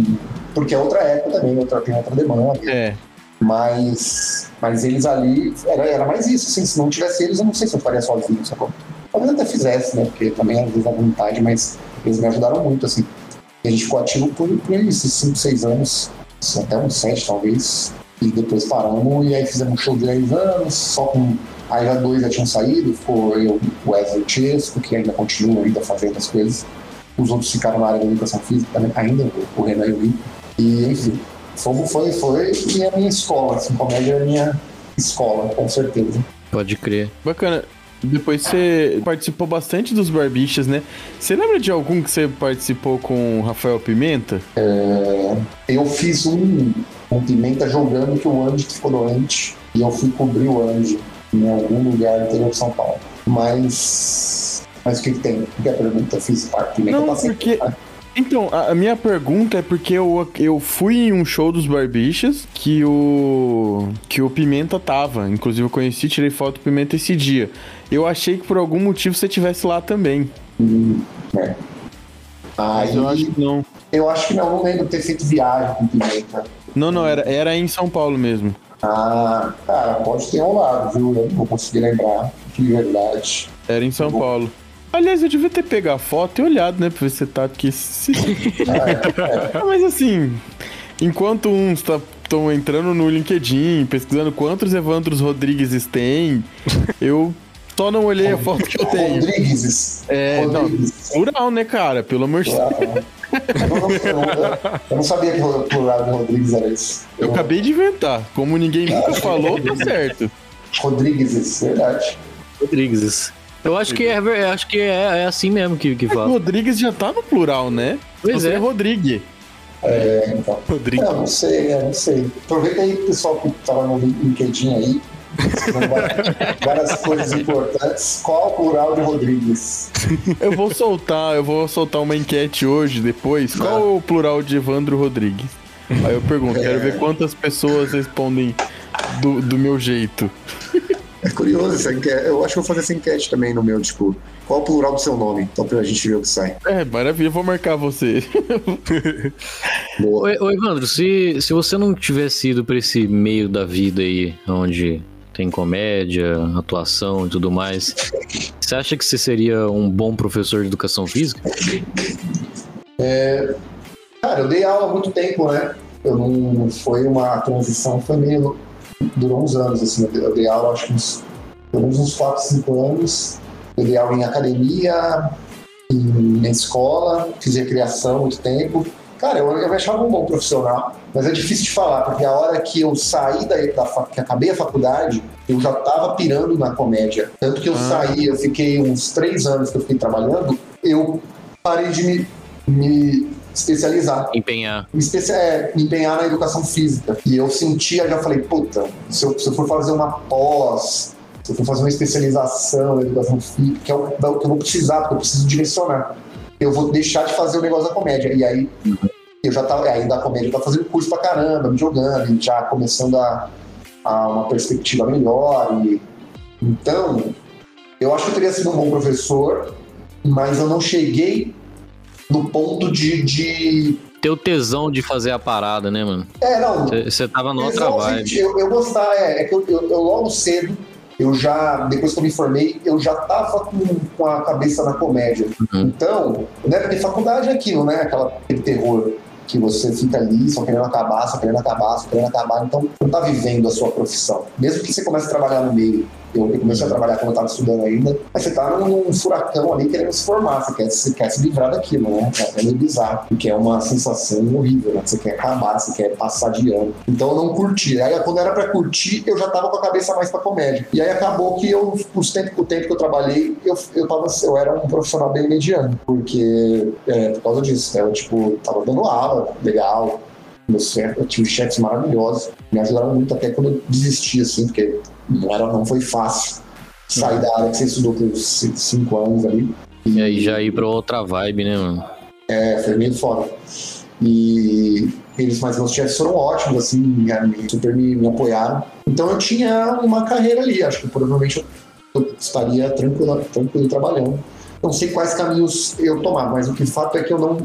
porque é outra época também, outra, tem outra demanda. É. Mas, mas eles ali, era, era mais isso, assim, se não tivesse eles, eu não sei se eu faria sozinho, sacou? Talvez até fizesse, né? Porque também às vezes a vontade, mas eles me ajudaram muito, assim. E a gente ficou ativo por, por esses 5, 6 anos, até uns 7 talvez. E depois paramos e aí fizemos um show de 10 anos, só com. Aí já dois já tinham saído, ficou eu, o Wesley Chesco, que ainda continua ainda fazendo as coisas. Os outros ficaram na área da educação física ainda, o Renan e o Lito. E, enfim, foi, foi, foi a minha escola, assim, comédia é a minha escola, com certeza. Pode crer. Bacana. Depois você participou bastante dos Barbichas, né? Você lembra de algum que você participou com o Rafael Pimenta? É, eu fiz um com Pimenta jogando que o Andy ficou doente e eu fui cobrir o Andy em algum lugar do interior de São Paulo. Mas. Mas o que, que tem? O que é a pergunta? Eu fiz parte. Pimenta Não, porque... Então, a, minha pergunta é porque eu, eu fui em um show dos Barbichas que o que o Pimenta tava. Inclusive eu conheci, tirei foto do Pimenta esse dia. Eu achei que por algum motivo você tivesse lá também. É. Mas eu acho que não. Eu acho que não, não lembro ter feito viagem com Pimenta. Não, não, era, era em São Paulo mesmo. Ah, cara, pode ter rolado, viu? Eu não vou conseguir lembrar, de verdade. Era em São Paulo. Aliás, eu devia ter pegado a foto e olhado, né? Pra ver se você tá aqui. Se... ah, é, é. mas assim, enquanto uns tá estão entrando no LinkedIn, pesquisando quantos Evandros Rodrigues tem. Eu só não olhei a foto que eu tenho. Rodrigues. É, Rodrigues. não, plural, né, cara? Pelo amor de Deus. Eu não, eu eu sabia que o plural de Rodrigues era isso. Eu acabei de inventar. Como ninguém nunca falou, tá certo. Rodrigues, verdade. Rodrigues. Eu acho que é, eu acho que é, é assim mesmo que, que O fala. Rodrigues já tá no plural, né? Pois Você é. Rodrigue. É, então. Rodrigo. Não, não sei, é, não sei. Aproveita aí, pessoal que tava no LinkedIn aí. Várias- coisas importantes. Qual o plural de Rodrigues? Eu vou soltar, eu vou soltar uma enquete hoje, depois. Qual é o plural de Evandro Rodrigues? Aí eu pergunto, quero ver quantas pessoas respondem do, do meu jeito. É curioso essa enquete. Eu acho que eu vou fazer essa enquete também no meu, tipo, qual o plural do seu nome? Então pra gente ver o que sai. É, maravilha, vou marcar você. Boa. Ô, ô, Evandro, se, se você não tivesse ido pra esse meio da vida aí, onde tem comédia, atuação e tudo mais, você acha que você seria um bom professor de educação física? Cara, eu dei aula há muito tempo, né? Eu não. Foi uma transição, foi meio. Durou uns anos, assim. Eu dei, aula, acho que uns. Uns 4, 5 anos. Eu dei aula em academia, em, em escola, fiz recreação muito tempo. Cara, eu, eu me achava um bom profissional, mas é difícil de falar, porque a hora que eu saí da, da que acabei a faculdade, eu já tava pirando na comédia. Tanto que eu Ah. saí, eu fiquei uns três anos que eu fiquei trabalhando, eu parei de me, me especializar Empenhar. me, especia- é, empenhar na educação física. E eu sentia, já falei, puta, se eu, se eu for fazer uma pós, se eu for fazer uma especialização na educação física, que é o que eu vou precisar, porque eu preciso direcionar. Eu vou deixar de fazer o negócio da comédia. E aí, eu já tava, aí da comédia tava fazendo curso pra caramba, me jogando, e já começando a, a uma perspectiva melhor. E, então, eu acho que eu teria sido um bom professor, mas eu não cheguei no ponto de- de Ter o tesão de fazer a parada, né, mano? é, não. Você tava no outra Tesão, vibe. gente, eu, eu gostava, é, é que eu, eu- eu logo cedo, eu já, depois que eu me formei, eu já tava com, com a cabeça na comédia. Uhum. Então, né, porque faculdade é aquilo, né? Aquela, aquele terror que você fica ali, só querendo acabar, só querendo acabar, só querendo acabar. Então, não tá vivendo a sua profissão. Mesmo que você comece a trabalhar no meio. Eu comecei a trabalhar quando eu tava estudando ainda, mas você tá num, furacão ali querendo se formar, você quer, você quer se livrar daquilo, né? É meio bizarro, porque é uma sensação horrível, né? Você quer acabar, você quer passar de ano. Então eu não curti. Aí quando era pra curtir, eu já tava com a cabeça mais pra comédia. E aí acabou que eu, os tempo, o tempo que eu trabalhei, eu, eu, tava, eu era um profissional bem mediano, porque é, por causa disso, né? Eu tipo, tava dando aula, legal, meus chefes- eu tive chefes maravilhosos, me ajudaram muito até quando eu desisti, assim, porque não, era, não foi fácil sair da área que você estudou por ci- cinco anos ali. E aí já ir pra outra vibe, né, mano? É, foi meio foda. E eles, mas meus chefes foram ótimos, assim, me- super me, me apoiaram. Então eu tinha uma carreira ali, acho que provavelmente eu, eu estaria tranquilo, tranquilo trabalhando. Não sei quais caminhos eu tomar, mas o que fato é que eu não.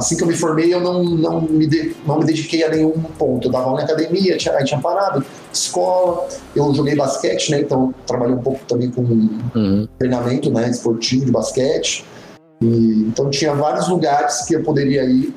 Assim que eu me formei, eu não, não, me, de- não me dediquei a nenhum ponto. Eu dava aula na academia, tinha, aí tinha parado, escola, eu joguei basquete, né? Então trabalhei um pouco também com Uhum. treinamento né, esportivo de basquete. E, então tinha vários lugares que eu poderia ir,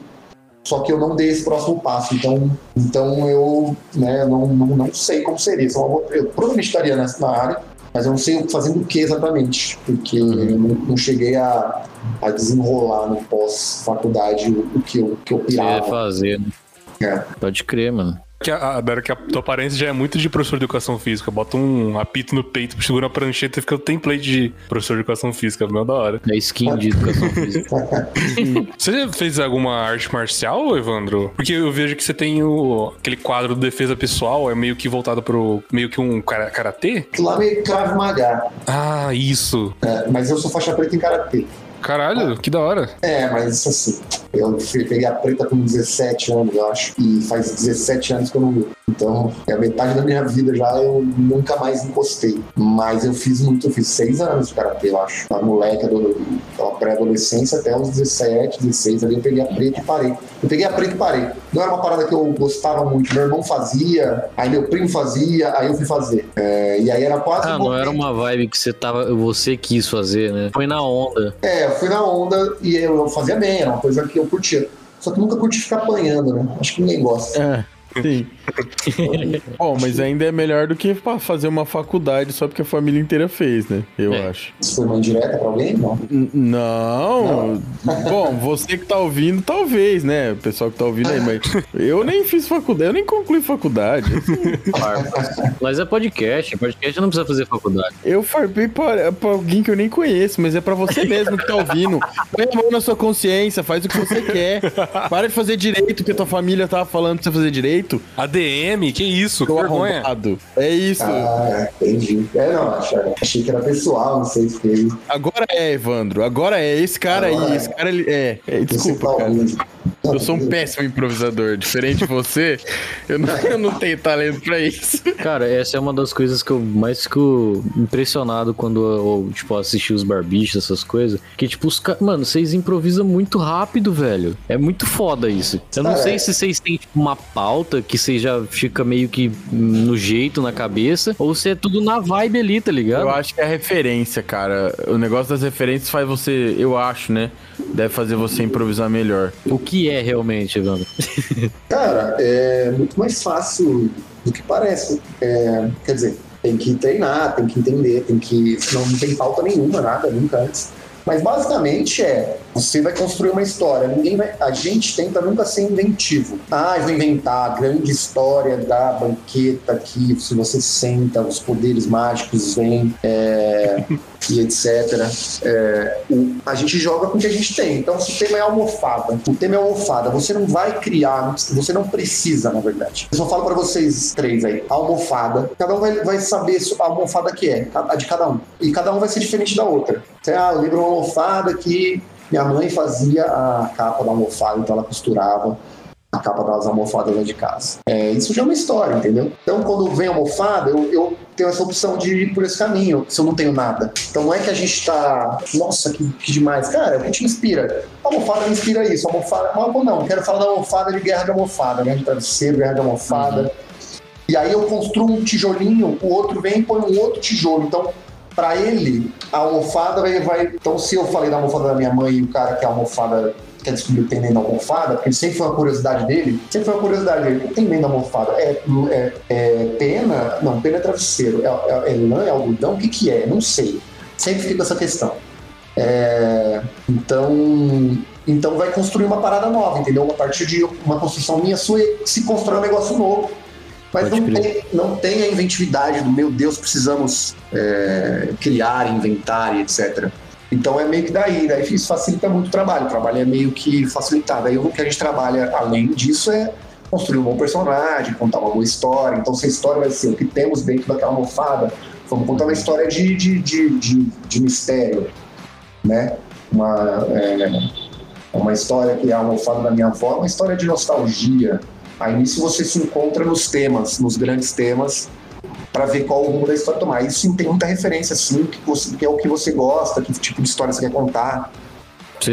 só que eu não dei esse próximo passo. Então, então eu né, não, não, não sei como seria. Uma boa- Eu provavelmente estaria nessa área, mas eu não sei fazendo o que exatamente, porque eu não, não cheguei a, a desenrolar no pós-faculdade o, o que eu, o que eu pirava. fazer, né? É. Pode crer, mano. Que a, a, Dara, que a tua aparência já é muito de professor de educação física. Bota um apito no peito, segura a prancheta e fica o template de professor de educação física. Meu da hora. É skin de educação física. Você já fez alguma arte marcial, Evandro? Porque eu vejo que você tem o, aquele quadro do defesa pessoal, é meio que voltado pro. meio que um kara- karatê? Lá é meio Krav Maga, Ah, isso. né? mas eu sou faixa preta em karatê. Caralho, que da hora. É, mas assim, eu peguei a preta com 17 anos, eu acho, e faz 17 anos que eu não luto. Então, é a metade da minha vida já eu nunca mais encostei. Mas eu fiz muito, eu fiz seis anos de karatê, eu acho. Da moleque, do, da pré-adolescência até os 17, 16, ali eu peguei a preta e parei. Eu peguei a preta e parei. Não era uma parada que eu gostava muito. Meu irmão fazia, aí meu primo fazia, aí eu fui fazer. É, e aí era quase. Ah, um não era uma vibe que você tava. Você quis fazer, né? Foi na onda. É, eu fui na onda e eu, eu fazia bem, era uma coisa que eu curtia. Só que nunca curti ficar apanhando, né? Acho que ninguém gosta. É, sim. Bom, mas ainda é melhor do que fazer uma faculdade só porque a família inteira fez, né? Eu É. acho. Isso foi uma indireta pra alguém? Não. N- Não. Bom, você que tá ouvindo, talvez, né? O pessoal que tá ouvindo aí, mas eu nem fiz faculdade, eu nem concluí faculdade. Mas é podcast, podcast não precisa fazer faculdade. Eu farpei pra, pra alguém que eu nem conheço, mas é pra você mesmo que tá ouvindo. Põe a mão na sua consciência, faz o que você quer. Para de fazer direito, porque tua família tava falando pra você fazer direito. ADM, que isso? Que vergonha. arrombado. É isso. Ah, entendi. É, não, achei, achei que era pessoal, não sei se. Agora é, Evandro. Agora é. Esse cara Agora aí, é. esse cara, ele é. é, Desculpa, cara. Eu sou um péssimo improvisador. Diferente de você, eu não, eu não tenho talento pra isso. Cara, essa é uma das coisas que eu mais fico impressionado quando eu, tipo, assisti os barbichos, essas coisas. Que, tipo, os caras. Mano, vocês improvisam muito rápido, velho. É muito foda isso. Eu não Ah, sei é. se vocês têm, tipo, uma pauta que você já fica meio que no jeito, na cabeça, ou se é tudo na vibe ali, tá ligado? Eu acho que é a referência, cara. O negócio das referências faz você, eu acho, né? Deve fazer você improvisar melhor. O que é realmente, Evandro? Cara, é muito mais fácil do que parece. É, quer dizer, tem que treinar, tem que entender, tem que. Não, não tem pauta nenhuma, nada, nunca antes. Mas basicamente é, você vai construir uma história. Ninguém vai, a gente tenta nunca ser inventivo. Ah, eu vou inventar a grande história da banqueta que se você senta, os poderes mágicos vêm é, e etc. É, o- a gente joga com o que a gente tem. Então, se o tema é almofada, o tema é almofada, você não vai criar, você não precisa, na verdade. Eu só falo para vocês três aí, almofada. Cada um vai, vai saber a almofada que é, a de cada um. E cada um vai ser diferente da outra. Você, ah, eu lembro uma almofada que minha mãe fazia a capa da almofada, então ela costurava a capa das almofadas lá de casa. É, isso já é uma história, entendeu? Então, quando vem a almofada, eu, eu tenho essa opção de ir por esse caminho, se eu não tenho nada. Então, não é que a gente tá, nossa, que, que demais. Cara, o que te inspira? A almofada me inspira isso. A almofada, mas não, quero falar da almofada de guerra de almofada, guerra de travesseiro, guerra de almofada. E aí eu construo um tijolinho, o outro vem e põe um outro tijolo. Então, para ele, a almofada vai, vai. Então, se eu falei da almofada da minha mãe e o cara que a almofada quer descobrir o que tem dentro da almofada, porque sempre foi uma curiosidade dele, sempre foi uma curiosidade dele. O que tem dentro da almofada? É, é, é pena? Não, pena é travesseiro. É, é, é lã, é algodão? O que, que é? Não sei. Sempre fica essa questão. É, então, então vai construir uma parada nova, entendeu? A partir de uma construção minha sua, se constrói um negócio novo. Mas não tem, não tem a inventividade do meu Deus, precisamos é, criar, inventar e etc. Então é meio que daí, daí isso facilita muito o trabalho. O trabalho é meio que facilitado. Aí o que a gente trabalha além disso é construir um bom personagem, contar uma boa história. Então se a história vai ser o que temos dentro daquela almofada, vamos contar uma história de, de, de, de, de mistério, né? Uma, é, uma história que é a almofada da minha avó, uma história de nostalgia. Aí nisso você se encontra nos temas, nos grandes temas, para ver qual o rumo da história tomar. Isso sim, tem muita referência, sim, que, você, que é o que você gosta, que tipo de história você quer contar. Sim.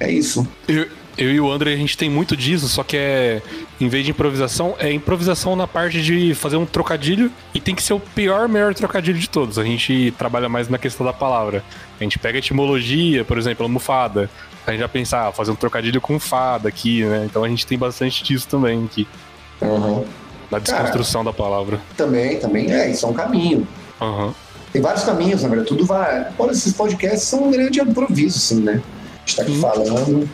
É isso. Eu, eu e o André, a gente tem muito disso, só que é, em vez de improvisação, é improvisação na parte de fazer um trocadilho e tem que ser o pior, melhor trocadilho de todos. A gente trabalha mais na questão da palavra. A gente pega a etimologia, por exemplo, almofada. A gente já pensa, ah, fazer um trocadilho com fada aqui, né? Então a gente tem bastante disso também aqui, Uhum. na desconstrução da palavra. Também, também é, isso é um caminho. Aham. Tem vários caminhos, na verdade, tudo vai. Olha, esses podcasts são um grande improviso, assim, né? A gente tá aqui falando.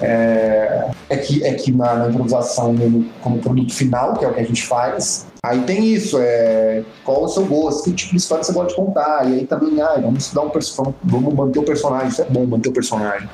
É, é que, é que na, na improvisação, no- como produto final, que é o que a gente faz, aí tem isso, é qual o seu gosto, que tipo de história você gosta de contar, e aí também, ah, vamos estudar um personagem, vamos manter o personagem, isso é bom, manter o personagem,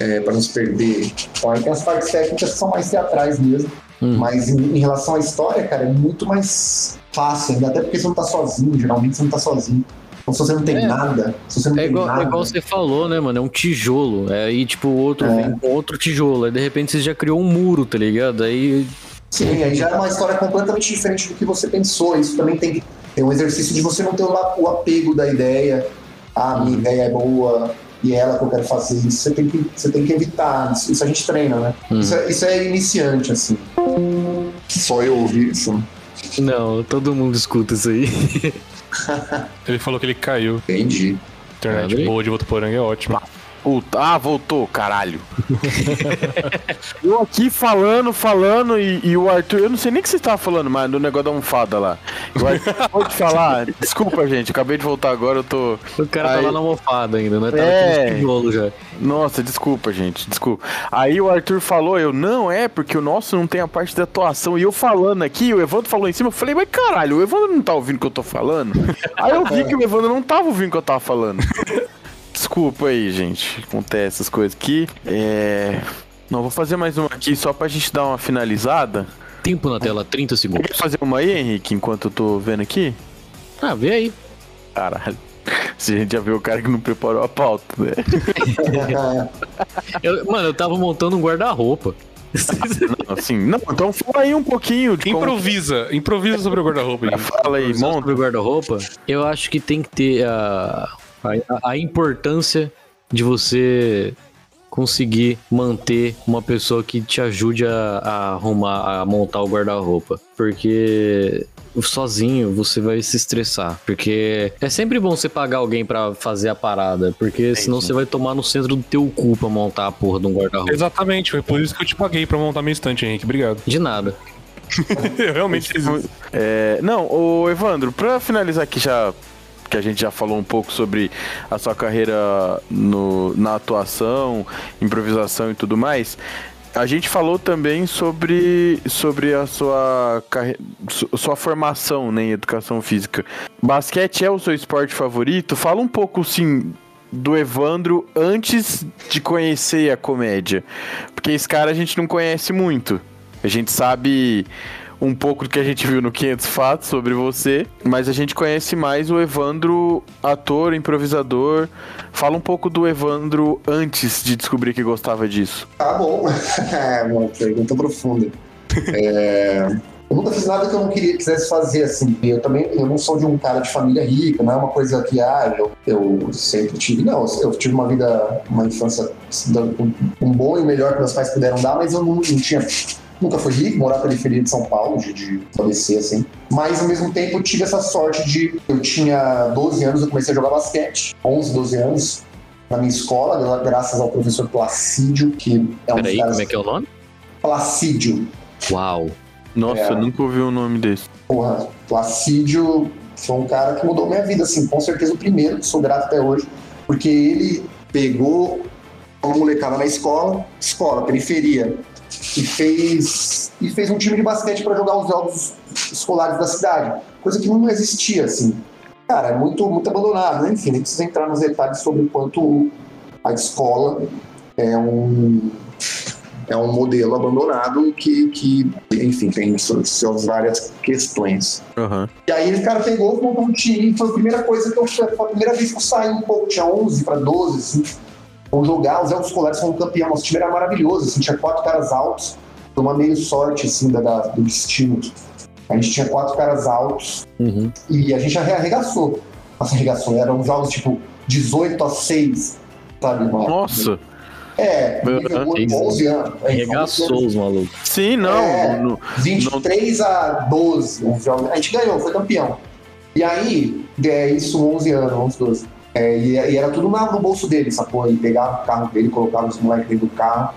é, para não se perder. Bom, aí tem as partes técnicas que são mais teatrais mesmo, Hum. mas em, em relação à história, cara, é muito mais fácil, ainda até porque você não tá sozinho, geralmente você não tá sozinho. Então, se você não tem É. nada, se você não É tem igual, nada. é igual você falou, né, mano? É um tijolo. É, aí, tipo, o outro É. vem com outro tijolo. Aí, de repente, você já criou um muro, tá ligado? Aí. Sim, aí já é uma história completamente diferente do que você pensou. Isso também tem ter um exercício de você não ter o, apego da ideia. Ah, minha ideia é boa e é ela que eu quero fazer. Isso você tem que, você tem que evitar. Isso, isso a gente treina, né? Hum. Isso, é, isso é iniciante, assim. Só eu ouvi isso. Não, todo mundo escuta isso aí. Ele falou que ele caiu. Entendi. Internet boa de Votuporanga é ótima. Puta, ah, voltou, caralho. eu aqui falando, falando, e, e, o Arthur, eu não sei nem o que você tava falando, mas do negócio da almofada lá. O Arthur pode falar. Desculpa, gente, acabei de voltar agora, eu tô. O cara Aí... tá lá na almofada ainda, né? Tava é... já. Nossa, desculpa, gente, desculpa. Aí o Arthur falou, eu, não, é, porque o nosso não tem a parte da atuação. E eu falando aqui, o Evandro falou em cima, eu falei, mas caralho, o Evandro não tá ouvindo o que eu tô falando? Aí eu vi que o Evandro não tava ouvindo o que eu tava falando. Desculpa aí, gente. Acontece essas coisas aqui. É. Não, vou fazer mais uma aqui só pra gente dar uma finalizada. Tempo na tela, 30 segundos. Quer fazer uma aí, Henrique, enquanto eu tô vendo aqui? Ah, vê aí. Caralho. Se a gente já viu o cara que não preparou a pauta, né? eu, mano, eu tava montando um guarda-roupa. Não, assim, não, então fala aí um pouquinho. De improvisa, como... improvisa sobre o guarda-roupa. Fala aí, monta. Sobre o guarda-roupa, eu acho que tem que ter a, a, a importância de você conseguir manter uma pessoa que te ajude a, a arrumar, a montar o guarda-roupa. Porque sozinho você vai se estressar. Porque é sempre bom você pagar alguém para fazer a parada. Porque é senão você vai tomar no centro do teu cu pra montar a porra de um guarda-roupa. Exatamente, foi por isso que eu te paguei pra montar minha estante, Henrique. Obrigado. De nada. eu realmente fiz isso. É, não, o Evandro, pra finalizar aqui já que a gente já falou um pouco sobre a sua carreira no, na atuação, improvisação e tudo mais. A gente falou também sobre, sobre a sua, sua formação né, em educação física. Basquete é o seu esporte favorito? Fala um pouco, sim, do Evandro antes de conhecer a comédia. Porque esse cara a gente não conhece muito. A gente sabe um pouco do que a gente viu no 500 Fatos sobre você, mas a gente conhece mais o Evandro, ator, improvisador. Fala um pouco do Evandro antes de descobrir que gostava disso. Tá bom. é uma pergunta profunda. É... Eu nunca fiz nada que eu não queria, quisesse fazer, assim. Eu também, eu não sou de um cara de família rica, não é uma coisa que, ah, eu, eu sempre tive. Não, eu tive uma vida, uma infância, um bom e melhor que meus pais puderam dar, mas eu não, não tinha Nunca fui rico, morar na periferia de São Paulo, de, de falecer, assim. Mas, ao mesmo tempo, eu tive essa sorte de... Eu tinha 12 anos, eu comecei a jogar basquete. 11, 12 anos. Na minha escola, graças ao professor Placídio, que é um Peraí, caras... como é que é o nome? Placídio. Uau. Nossa, é... eu nunca ouvi o nome desse. Porra, Placídio foi um cara que mudou minha vida, assim, com certeza o primeiro, sou grato até hoje, porque ele pegou uma molecada na escola, escola, periferia, e fez, e fez um time de basquete para jogar os jogos escolares da cidade, coisa que não existia, assim. Cara, é muito, muito abandonado, né? Enfim, nem precisa entrar nos detalhes sobre o quanto a escola é um, é um modelo abandonado que, que enfim, tem suas, suas várias questões. Uhum. E aí o cara pegou, montou um time, foi a primeira coisa que eu, foi a primeira vez que eu saí um pouco, tinha 11 para 12, assim, Vamos jogar, os Elfos Escolares foram campeão. Nosso time era maravilhoso, assim, tinha quatro caras altos. Foi uma meio sorte, assim, da, da, do destino. A gente tinha quatro caras altos uhum. e a gente arregaçou. Nossa, arregaçou. Eram jogos, tipo, 18 a 6, sabe? Mano? Nossa! É, nível 11 anos. Arregaçou os malucos. Sim, não. É, no, 23 no... a 12 os jogos. A gente ganhou, foi campeão. E aí, é isso 11 anos, 11, 12. É, e, e, era tudo no bolso dele, sacou? Ele pegava o carro dele, colocava os moleques dentro do carro.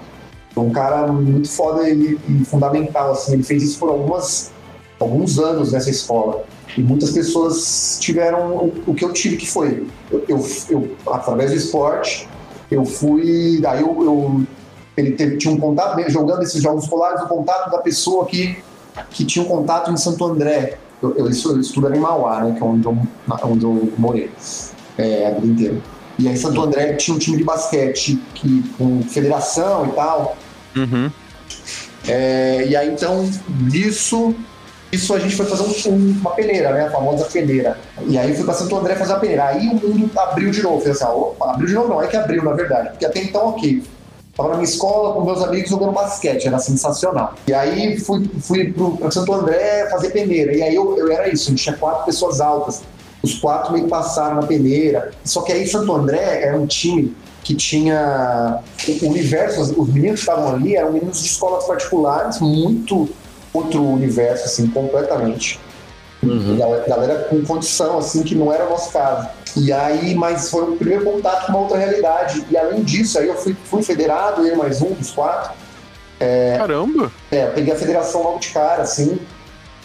Então, um cara muito foda e, e, fundamental, assim. Ele fez isso por algumas, alguns anos nessa escola. E muitas pessoas tiveram o, o que eu tive, que foi... Eu, eu, eu, através do esporte, eu fui... Daí eu, eu ele teve, tinha um contato, jogando esses jogos escolares, o contato da pessoa que, que tinha um contato em Santo André. Eu, eu, eu estudo em Mauá, né, que é onde eu, onde eu morei é, a vida inteira. E aí Santo André tinha um time de basquete que, com federação e tal. Uhum. É, e aí então, disso, isso a gente foi fazer um, uma peneira, né? A famosa peneira. E aí fui pra Santo André fazer a peneira. Aí o mundo abriu de novo. Fez assim, opa, abriu de novo não, é que abriu, na verdade. Porque até então, ok. Tava na minha escola com meus amigos jogando basquete, era sensacional. E aí fui, fui pro, pra Santo André fazer peneira. E aí eu, eu era isso, a gente tinha quatro pessoas altas os quatro meio passaram na peneira. Só que aí Santo André era um time que tinha o universo, os meninos que estavam ali eram meninos de escolas particulares, muito outro universo, assim, completamente. Uhum. Galera, galera, com condição, assim, que não era o nosso caso. E aí, mas foi o primeiro contato com uma outra realidade. E além disso, aí eu fui, fui federado, eu mais um dos quatro. É, Caramba! É, peguei a federação logo de cara, assim,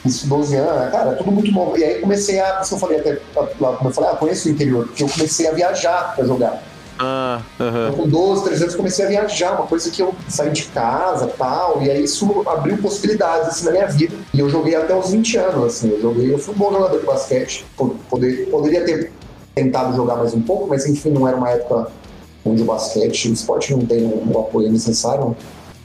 isso 12 anos, cara, tudo muito novo. E aí comecei a, como eu falei até lá, como eu falei, ah, conheço o interior, porque eu comecei a viajar pra jogar. Ah, uh -huh. então, com 12, 13 anos comecei a viajar, uma coisa que eu saí de casa tal, e aí isso abriu possibilidades assim, na minha vida. E eu joguei até os 20 anos, assim, eu joguei, eu fui um bom jogador de basquete. Poder, poderia ter tentado jogar mais um pouco, mas enfim, não era uma época onde o basquete, o esporte não tem o apoio necessário.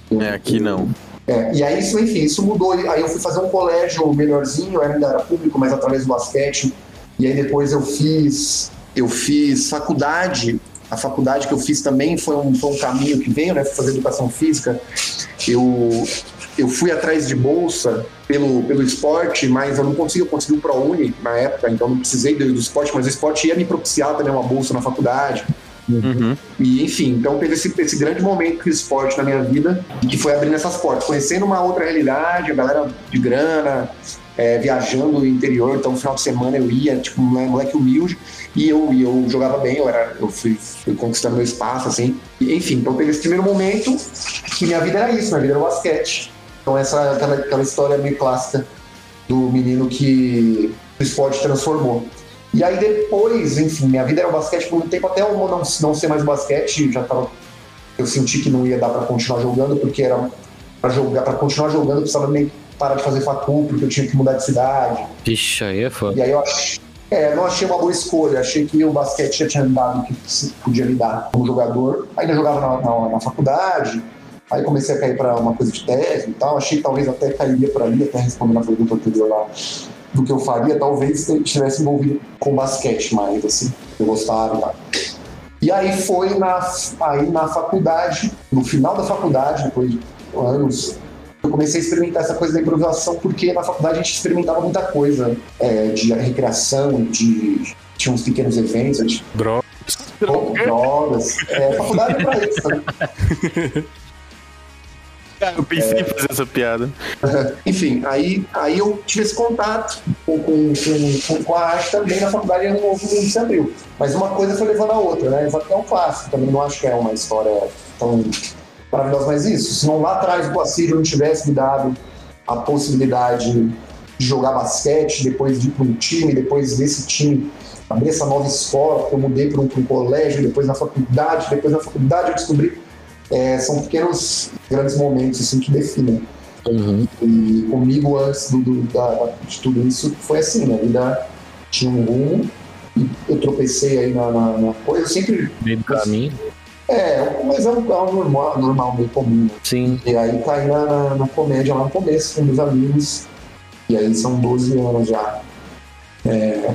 Eu, é, aqui não. É, e aí, isso, enfim, isso mudou. Aí eu fui fazer um colégio melhorzinho, ainda era público, mas através do basquete. E aí depois eu fiz, eu fiz faculdade. A faculdade que eu fiz também foi um, foi um caminho que veio, né? Fui fazer educação física. Eu, eu fui atrás de bolsa pelo, pelo esporte, mas eu não consegui, eu consegui o ProUni na época, então não precisei do, do esporte, mas o esporte ia me propiciar também uma bolsa na faculdade. Uhum. E enfim, então teve esse, esse grande momento do esporte na minha vida, que foi abrindo essas portas, conhecendo uma outra realidade, a galera de grana, é, viajando no interior, então no final de semana eu ia, tipo, moleque humilde, e eu, e eu jogava bem, eu, era, eu fui, fui conquistando meu espaço, assim. E, enfim, então teve esse primeiro momento que minha vida era isso, minha vida era o basquete. Então essa aquela, aquela história meio clássica do menino que o esporte transformou. E aí depois, enfim, minha vida era o basquete por um tempo, até eu não, não ser mais basquete, já tava, eu senti que não ia dar para continuar jogando, porque era para jogar, para continuar jogando, eu precisava meio parar de fazer facul, porque eu tinha que mudar de cidade. Vixe, aí é foda. E aí eu achei, é, não achei uma boa escolha, achei que o basquete já tinha me dado o que podia me dar como jogador. Ainda jogava na, na, na faculdade, Aí comecei a cair para uma coisa de tese e tal. Achei que talvez até cairia por ali, até respondendo a pergunta anterior lá do que eu faria, talvez estivesse envolvido com basquete mais, assim. Eu gostava e. E aí foi na, aí na faculdade, no final da faculdade, depois de anos, eu comecei a experimentar essa coisa da improvisação, porque na faculdade a gente experimentava muita coisa é, de recreação, de. Tinha uns pequenos eventos. Gente... Drogas. Drogas. É, faculdade é pra isso, né? Eu pensei é... em fazer essa piada. Enfim, aí, aí eu tive esse contato com, com, com, com a arte também na faculdade Ano Novo no se abriu. Mas uma coisa foi levando a outra, né? Exato é um clássico, também não acho que é uma história tão maravilhosa, mas isso, se não lá atrás o Assírio não tivesse me dado a possibilidade de jogar basquete, depois de ir para um time, depois desse time abrir essa nova escola, eu mudei para um, um colégio, depois na faculdade, depois na faculdade eu descobri é, são pequenos grandes momentos assim, que definem. Uhum. E comigo, antes do, do, da, de tudo isso, foi assim: né? vida tinha um rumo, e eu tropecei aí na, na, na coisa. Eu sempre. Meio do caminho. É, mas é um, é um normal, normal, meio comum. Né? Sim. E aí caí na, na, na, comédia lá no começo com meus amigos. E aí são 12 anos já é,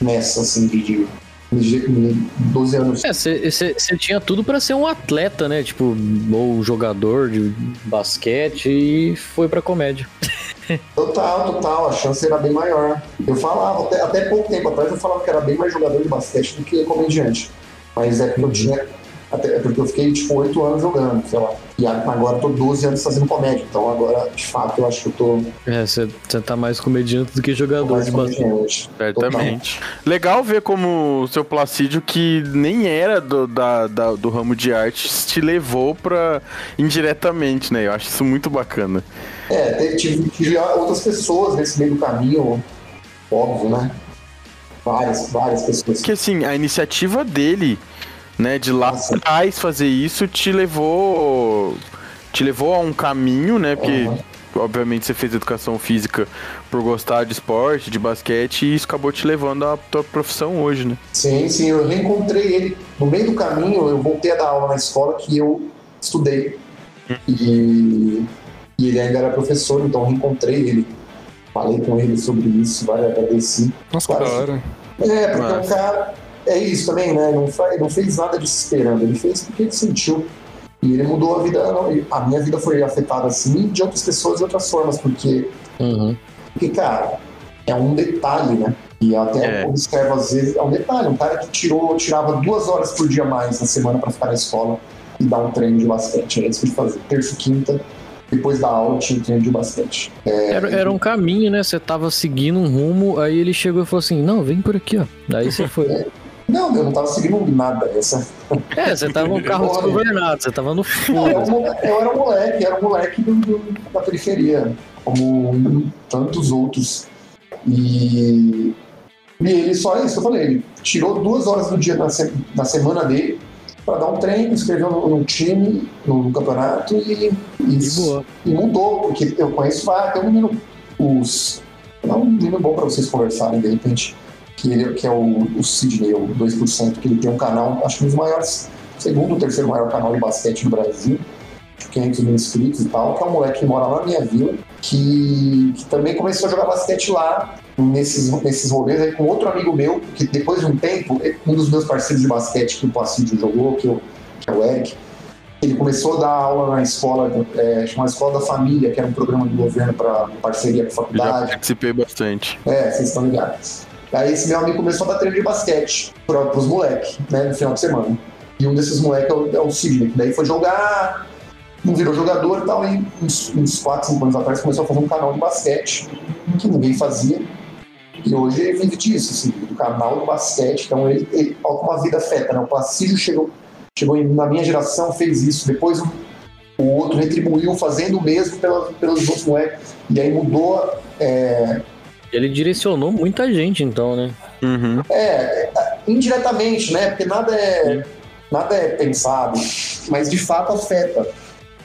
nessa, assim, de, 12 anos. É, você tinha tudo para ser um atleta, né? Tipo, ou jogador de basquete e foi pra comédia. Total, total. A chance era bem maior. Eu falava, até, até pouco tempo atrás, eu falava que era bem mais jogador de basquete do que comediante. Mas é porque eu tinha até porque eu fiquei, tipo, oito anos jogando, sei lá. E agora eu tô 12 anos fazendo comédia. Então agora, de fato, eu acho que eu tô. É, você tá mais comediante do que jogador de basquete. Certamente. Legal ver como o seu Placídio, que nem era do, da, da, do ramo de artes, te levou pra indiretamente, né? Eu acho isso muito bacana. É, tive, tive outras pessoas nesse meio do caminho, óbvio, né? Várias, várias pessoas. Que assim, a iniciativa dele né? De lá Nossa. atrás fazer isso te levou te levou a um caminho, né? Porque uhum. obviamente você fez educação física por gostar de esporte, de basquete e isso acabou te levando à tua profissão hoje, né? Sim, sim, eu reencontrei ele no meio do caminho, eu voltei a dar aula na escola que eu estudei. E, e ele ainda era professor, então reencontrei ele. Falei com ele sobre isso, vai, agradeci. Nossa, que da hora. É, porque Mas... o cara é isso também, né? Não, faz, não fez nada desesperando, ele fez porque ele sentiu. E ele mudou a vida. A minha vida foi afetada assim de outras pessoas de outras formas, porque. Uhum. Porque, cara, é um detalhe, né? E até é. observo às vezes, é um detalhe, um cara que tirou, tirava duas horas por dia mais na semana para ficar na escola e dar um treino de basquete. Era isso que ele fazia. Terça e quinta, depois da aula tinha treino de basquete. É, era, era, um caminho, né? Você tava seguindo um rumo, aí ele chegou e falou assim: não, vem por aqui, ó. Daí você foi. É. Não, eu não tava seguindo nada. Essa... É, você tava no carro desgovernado, você tava no eu, fundo. um- eu era um moleque, era um moleque do- do- da periferia, como tantos outros. E, e ele só isso, eu falei, ele tirou duas horas do dia na, se- na semana dele para dar um treino, escreveu no, no time, no, no campeonato e, e, e mudou, porque eu conheço vários, tem um menino, os, é um menino bom para vocês conversarem de repente, que, ele, que é o, o Sidney, o 2%, que ele tem um canal, acho que um dos maiores, segundo ou terceiro maior canal de basquete do Brasil, 500 mil inscritos e tal, que é um moleque que mora lá na minha vila, que, que também começou a jogar basquete lá, nesses, nesses rolês aí com outro amigo meu, que depois de um tempo, um dos meus parceiros de basquete que o Pacídio jogou, que, eu, que é o Eric, ele começou a dar aula na escola, é, chamada Escola da Família, que era um programa do governo para parceria com a Já faculdade. participei bastante. É, vocês estão ligados. Aí esse meu amigo começou a dar treino de basquete para os moleques, né, no final de semana. E um desses moleques é o, é o Sidney, que daí foi jogar, não virou jogador e tal, e uns, uns 4, 5 anos atrás começou a fazer um canal de basquete, que ninguém fazia. E hoje ele vive disso, assim, do canal de basquete. Então ele, ele vida afeta, né? O Placídio chegou, chegou em- na minha geração, fez isso, depois o, o outro retribuiu fazendo o mesmo pela, pelos outros moleques. E aí mudou é, Ele direcionou muita gente, então, né? Uhum. É, indiretamente, né? Porque nada é, nada é pensado, mas de fato afeta.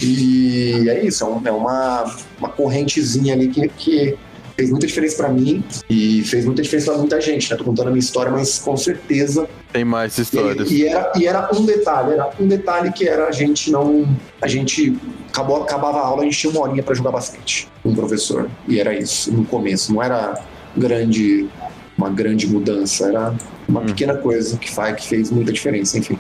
E é isso, é, é uma, uma correntezinha ali que, que fez muita diferença pra mim e fez muita diferença pra muita gente, né? Tô contando a minha história, mas com certeza. Tem mais histórias. E, e era, e era um detalhe, era um detalhe que era a gente não. A gente acabou, acabava a aula, a gente tinha uma horinha pra jogar basquete com o professor. E era isso, no começo. Não era grande, uma grande mudança, era uma Hum. pequena coisa que faz, que fez muita diferença, enfim.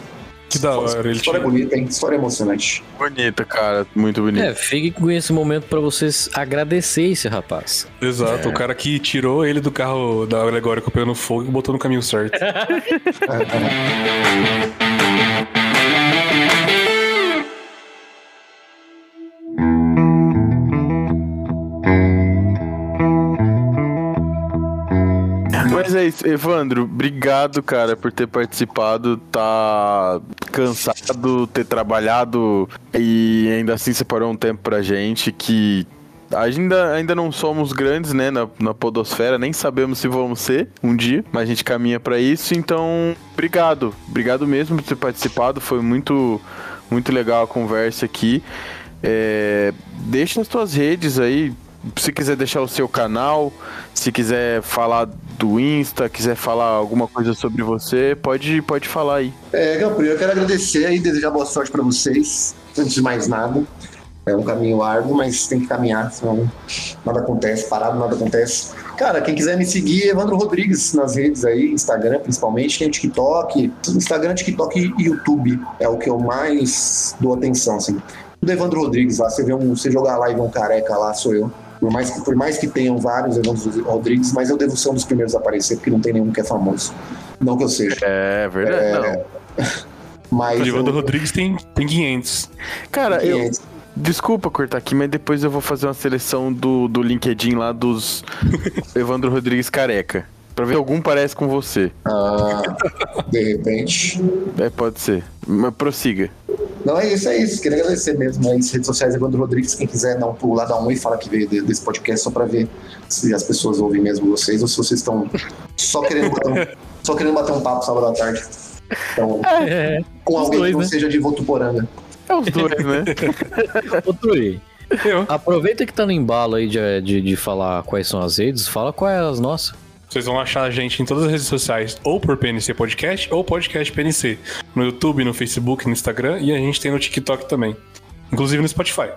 Que da hora, ele História tinha- bonita, hein? História emocionante. Bonita, cara. Muito bonita. É, fique com esse momento pra vocês agradecer esse rapaz. Exato, É. o cara que tirou ele do carro da alegórica pegando fogo e botou no caminho certo. Mas é isso, Evandro, obrigado, cara, por ter participado. Tá cansado, ter trabalhado e ainda assim separou um tempo pra gente que ainda, ainda não somos grandes, né, na, na podosfera, nem sabemos se vamos ser um dia, mas a gente caminha pra isso, então obrigado. Obrigado mesmo por ter participado, foi muito, muito legal a conversa aqui. É, deixa as tuas redes aí, se quiser deixar o seu canal, se quiser falar do Insta, quiser falar alguma coisa sobre você, pode, pode falar aí. É, Gabriel, eu quero agradecer e desejar boa sorte pra vocês. Antes de mais nada, é um caminho árduo, mas tem que caminhar, senão nada acontece, parado nada acontece. Cara, quem quiser me seguir, Evandro Rodrigues nas redes aí, Instagram principalmente, tem TikTok, Instagram, TikTok e YouTube é o que eu mais dou atenção, assim. Do Evandro Rodrigues lá, você vê um, você jogar lá e vê um careca lá, sou eu. Por mais, que, por mais que tenham vários Evandro Rodrigues, mas eu devo ser um dos primeiros a aparecer, porque não tem nenhum que é famoso. Não que eu seja. É verdade. É, Não. Mas O Evandro eu- Rodrigues tem, tem 500. Cara, eu, 500. desculpa cortar aqui, mas depois eu vou fazer uma seleção do, do LinkedIn lá dos Evandro Rodrigues Careca. Pra ver se algum parece com você. Ah, de repente. É, pode ser. Mas prossiga. Não, é isso, é isso. Queria agradecer mesmo. Aí, redes sociais, Evandro Rodrigues. Quem quiser dar um pulo lá, dar um e fala que veio de- desse podcast só pra ver se as pessoas ouvem mesmo vocês ou se vocês estão só querendo bater um, só querendo bater um papo sábado à tarde. Então, É, com os alguém dois, que não né? seja de Votuporanga. É os dois, né? Ô, Turi, aproveita que tá no embalo aí de, de, de falar quais são as redes, fala quais é as nossas. Vocês vão achar a gente em todas as redes sociais, ou por PNC Podcast, ou Podcast PNC. No YouTube, no Facebook, no Instagram, e a gente tem no TikTok também. Inclusive no Spotify.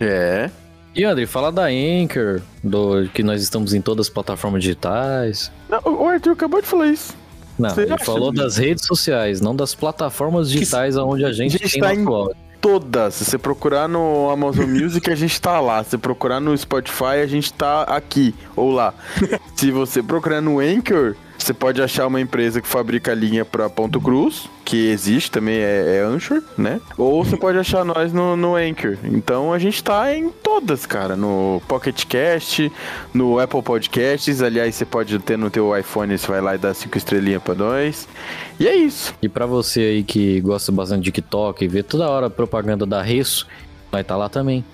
É. E André, fala da Anchor, do, que nós estamos em todas as plataformas digitais. Não, o Arthur acabou de falar isso. Não, Você ele falou das redes sociais, não das plataformas digitais onde a gente, A gente tem tá nosso em-. Todas. Se você procurar no Amazon Music, a gente tá lá. Se você procurar no Spotify, a gente tá aqui ou lá. Se você procurar no Anchor, Você pode achar uma empresa que fabrica linha para Ponto Cruz, que existe também, é, é Anchor, né? Ou você pode achar nós no, no Anchor. Então a gente tá em todas, cara. No Pocket Cast, no Apple Podcasts. Aliás, você pode ter no teu iPhone, você vai lá e dá cinco estrelinhas pra nós. E é isso. E para você aí que gosta bastante de TikTok e vê toda hora propaganda da Reço, vai estar tá lá também.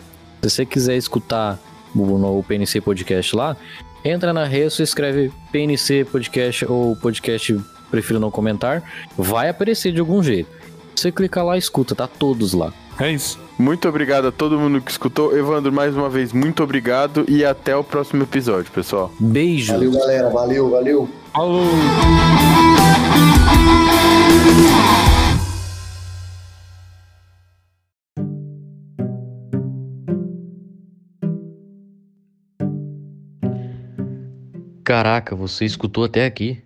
Se você quiser escutar no PNC Podcast lá, entra na e escreve PNC Podcast ou podcast Prefiro Não Comentar, vai aparecer de algum jeito. Você clica lá, escuta, tá todos lá. É isso. Muito obrigado a todo mundo que escutou. Evandro, mais uma vez, muito obrigado e até o próximo episódio, pessoal. Beijo. Valeu, galera. Valeu, valeu. Falou! Caraca, você escutou até aqui?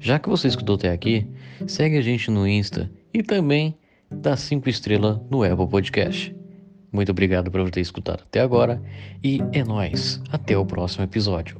Já que você escutou até aqui, segue a gente no Insta e também dá 5 estrelas no Apple Podcast. Muito obrigado por ter escutado até agora e é nóis. Até o próximo episódio.